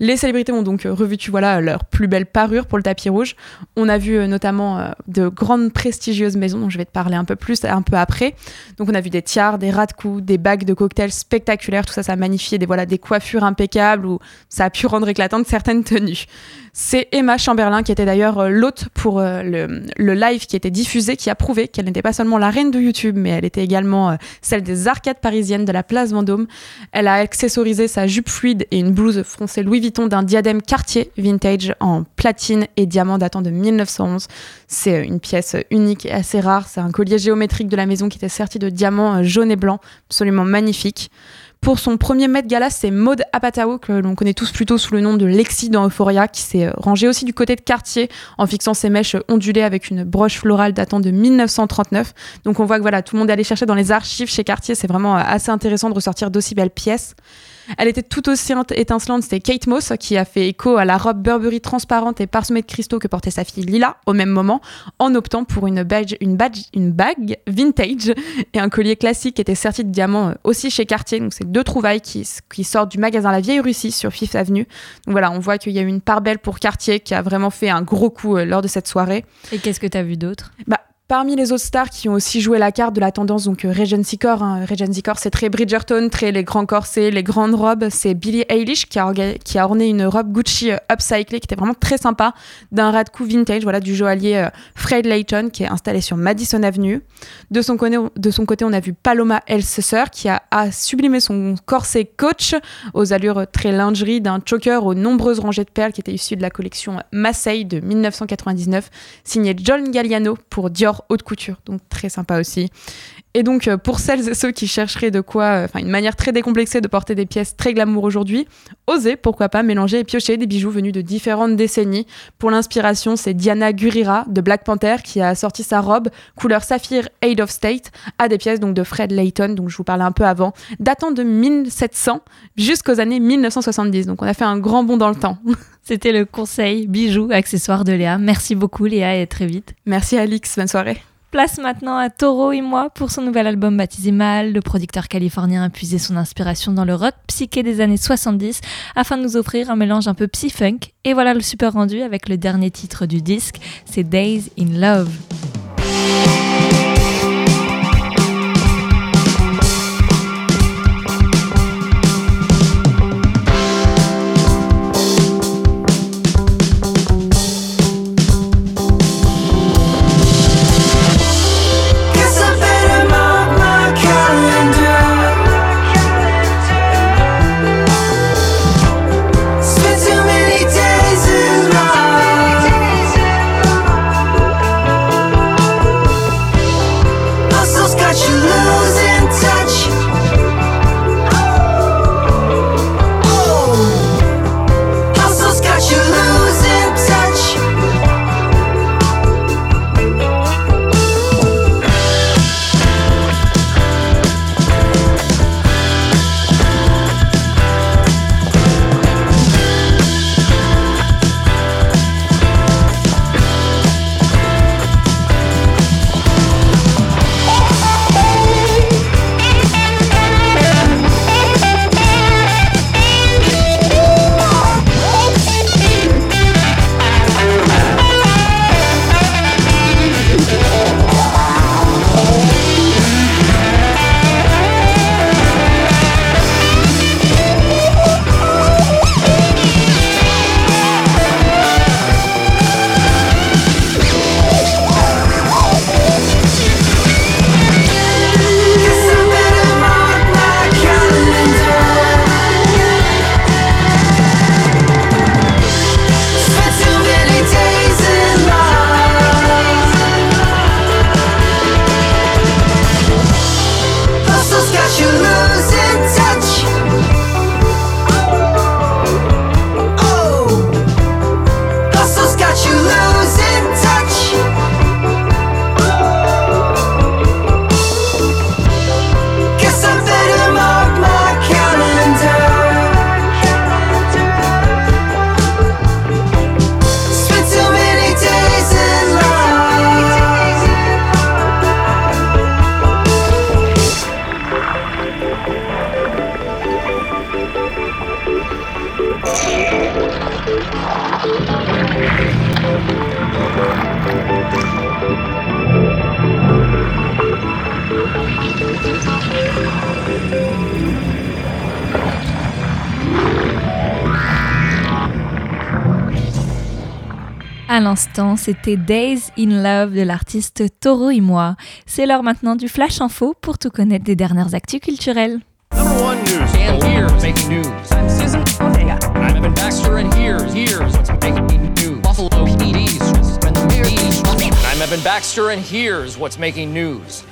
I: Les célébrités ont donc euh, revu, tu vois leur plus belle parure pour le tapis rouge. On a vu notamment de grandes prestigieuses maisons dont je vais te parler un peu plus un peu après. Donc on a vu des tiares, des ras de cou, des bagues de cocktails spectaculaires, tout ça ça a magnifié des voilà des coiffures impeccables ou ça a pu rendre éclatantes certaines tenues. C'est Emma Chamberlain qui était d'ailleurs l'hôte pour le, le live qui était diffusé, qui a prouvé qu'elle n'était pas seulement la reine de YouTube, mais elle était également euh, celle des arcades parisiennes de la place Vendôme. Elle a accessorisé sa jupe fluide et une blouse froncée Louis Vuitton d'un diadème Cartier vintage en platine et diamant datant de 1911. C'est euh, une pièce unique et assez rare. C'est un collier géométrique de la maison qui était serti de diamants euh, jaunes et blancs, absolument magnifique. Pour son premier Met Gala, c'est Maud Apatow, que l'on connaît tous plutôt sous le nom de Lexi dans Euphoria, qui s'est rangée aussi du côté de Cartier en fixant ses mèches ondulées avec une broche florale datant de 1939. Donc on voit que voilà, tout le monde est allé chercher dans les archives chez Cartier. C'est vraiment euh, assez intéressant de ressortir d'aussi belles pièces. Elle était tout aussi étincelante, c'était Kate Moss qui a fait écho à la robe Burberry transparente et parsemée de cristaux que portait sa fille Lila au même moment, en optant pour une, badge, une, badge, une bague vintage et un collier classique qui était serti de diamants euh, aussi chez Cartier. Donc c'est deux trouvailles qui, qui sortent du magasin La Vieille Russie sur Fifth Avenue. Donc voilà, on voit qu'il y a eu une part belle pour Cartier qui a vraiment fait un gros coup euh, lors de cette soirée.
A: Et qu'est-ce que tu as vu d'autre?
I: Bah, Parmi les autres stars qui ont aussi joué la carte de la tendance, donc Regency Core, Regency Core c'est très Bridgerton, très les grands corsets, les grandes robes, c'est Billie Eilish qui a, orné une robe Gucci euh, upcyclée qui était vraiment très sympa, d'un rat de cou vintage, voilà, du joaillier euh, Fred Layton qui est installé sur Madison Avenue. De son, côté, on a vu Paloma Elsesser qui a, a sublimé son corset Coach aux allures très lingerie d'un choker aux nombreuses rangées de perles qui était issu de la collection Massey de 1999, signé John Galliano pour Dior Haute Couture, donc très sympa aussi. Et donc, euh, pour celles et ceux qui chercheraient de quoi, euh, enfin, une manière très décomplexée de porter des pièces très glamour aujourd'hui, osez, pourquoi pas, mélanger et piocher des bijoux venus de différentes décennies. Pour l'inspiration, c'est Diana Gurira de Black Panther qui a sorti sa robe couleur saphir Aid of State à des pièces donc de Fred Layton, dont je vous parlais un peu avant, datant de 1700 jusqu'aux années 1970. Donc, on a fait un grand bond dans le temps. [laughs]
A: C'était le conseil bijoux, accessoires de Léa. Merci beaucoup Léa et à très vite.
I: Merci Alix, bonne soirée.
A: Place maintenant à Toro et moi pour son nouvel album baptisé Mal. Le producteur californien a puisé son inspiration dans le rock psyché des années 70 afin de nous offrir un mélange un peu psy-funk. Et voilà le super rendu avec le dernier titre du disque, c'est Days in Love. C'était Days in Love de l'artiste Toro et moi. C'est l'heure maintenant du Flash Info pour tout connaître des dernières actus culturelles.
J: Number one news. And here's making news. I'm Evan Baxter, and here's here's what's making news?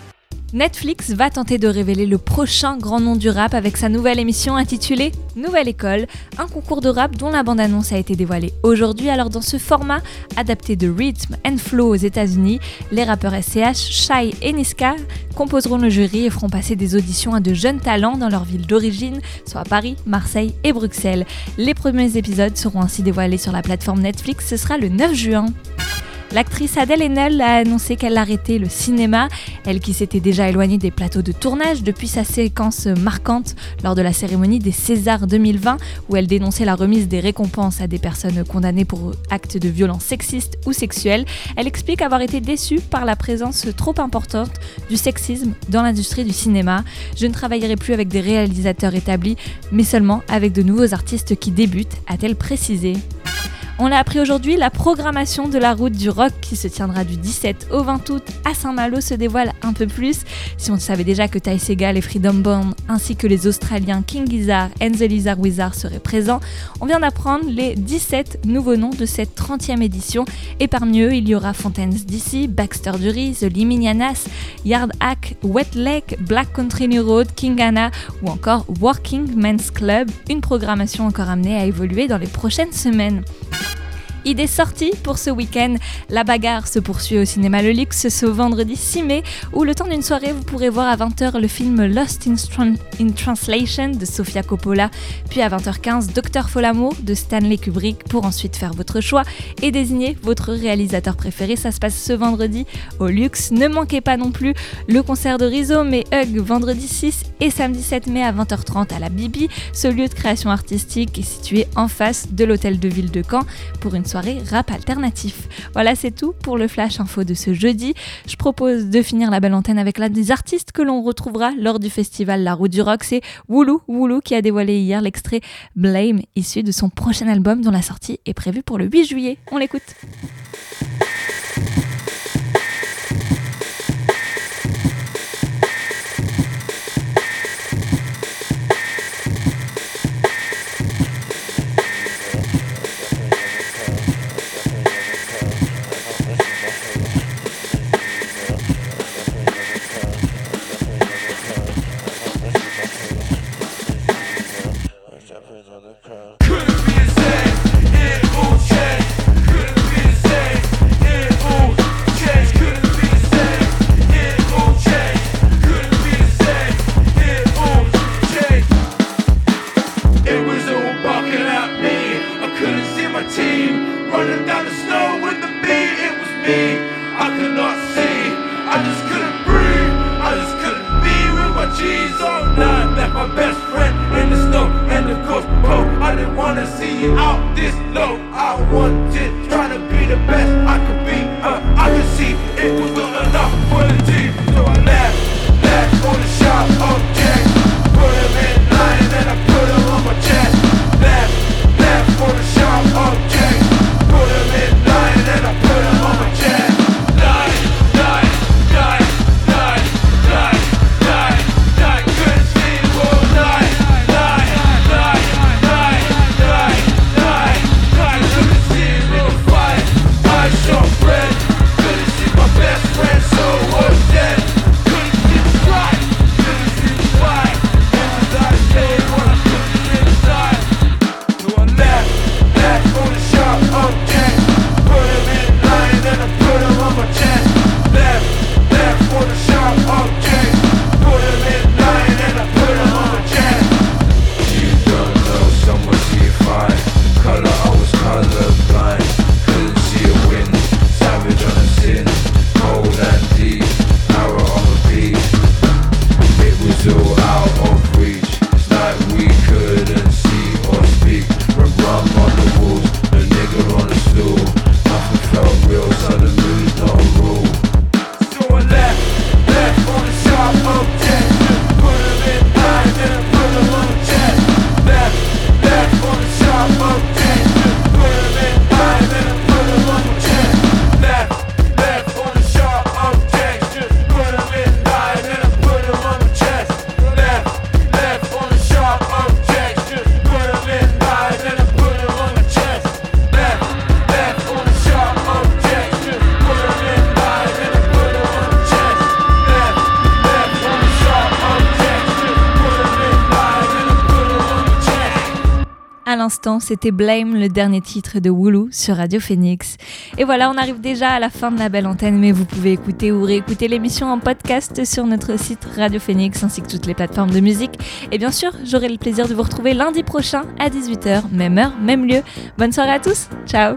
A: Netflix va tenter de révéler le prochain grand nom du rap avec sa nouvelle émission intitulée Nouvelle École, un concours de rap dont la bande-annonce a été dévoilée aujourd'hui. Alors dans ce format, adapté de Rhythm and Flow aux États-Unis, les rappeurs SCH, Shai et Niska composeront le jury et feront passer des auditions à de jeunes talents dans leur ville d'origine, soit Paris, Marseille et Bruxelles. Les premiers épisodes seront ainsi dévoilés sur la plateforme Netflix, ce sera le 9 juin. L'actrice Adèle Haenel a annoncé qu'elle arrêtait le cinéma, elle qui s'était déjà éloignée des plateaux de tournage depuis sa séquence marquante lors de la cérémonie des Césars 2020 où elle dénonçait la remise des récompenses à des personnes condamnées pour actes de violence sexistes ou sexuels. Elle explique avoir été déçue par la présence trop importante du sexisme dans l'industrie du cinéma. Je ne travaillerai plus avec des réalisateurs établis, mais seulement avec de nouveaux artistes qui débutent, a-t-elle précisé. On l'a appris aujourd'hui, la programmation de la route du rock qui se tiendra du 17 au 20 août à Saint-Malo se dévoile un peu plus. Si on savait déjà que Ty Segal et Freedom Band ainsi que les Australiens King Gizzard and the Lizard Wizard seraient présents, on vient d'apprendre les 17 nouveaux noms de cette 30e édition et parmi eux il y aura Fontaines DC, Baxter Dury, The Liminianas, Yard Hack, Wet Lake, Black Country New Road, King Anna ou encore Working Men's Club, une programmation encore amenée à évoluer dans les prochaines semaines. Idée sortie pour ce week-end, la bagarre se poursuit au cinéma Le Luxe ce vendredi 6 mai, où le temps d'une soirée vous pourrez voir à 20h le film Lost in, Tran- in Translation de Sofia Coppola, puis à 20h15 Docteur Folamour de Stanley Kubrick pour ensuite faire votre choix et désigner votre réalisateur préféré. Ça se passe ce vendredi au Luxe. Ne manquez pas non plus le concert de Rhizome et Hug vendredi 6 et samedi 7 mai à 20h30 à la Bibi. Ce lieu de création artistique est situé en face de l'hôtel de ville de Caen pour une rap alternatif. Voilà, c'est tout pour le flash info de ce jeudi. Je propose de finir la belle antenne avec l'un des artistes que l'on retrouvera lors du festival La Route du Rock. C'est Woulou Woulou qui a dévoilé hier l'extrait Blame, issu de son prochain album dont la sortie est prévue pour le 8 juillet. On l'écoute. C'était Blame, le dernier titre de Woulou sur Radio Phoenix. Et voilà, on arrive déjà à la fin de la belle antenne, mais vous pouvez écouter ou réécouter l'émission en podcast sur notre site Radio Phoenix ainsi que toutes les plateformes de musique. Et bien sûr, j'aurai le plaisir de vous retrouver lundi prochain à 18h, même heure, même lieu. Bonne soirée à tous, ciao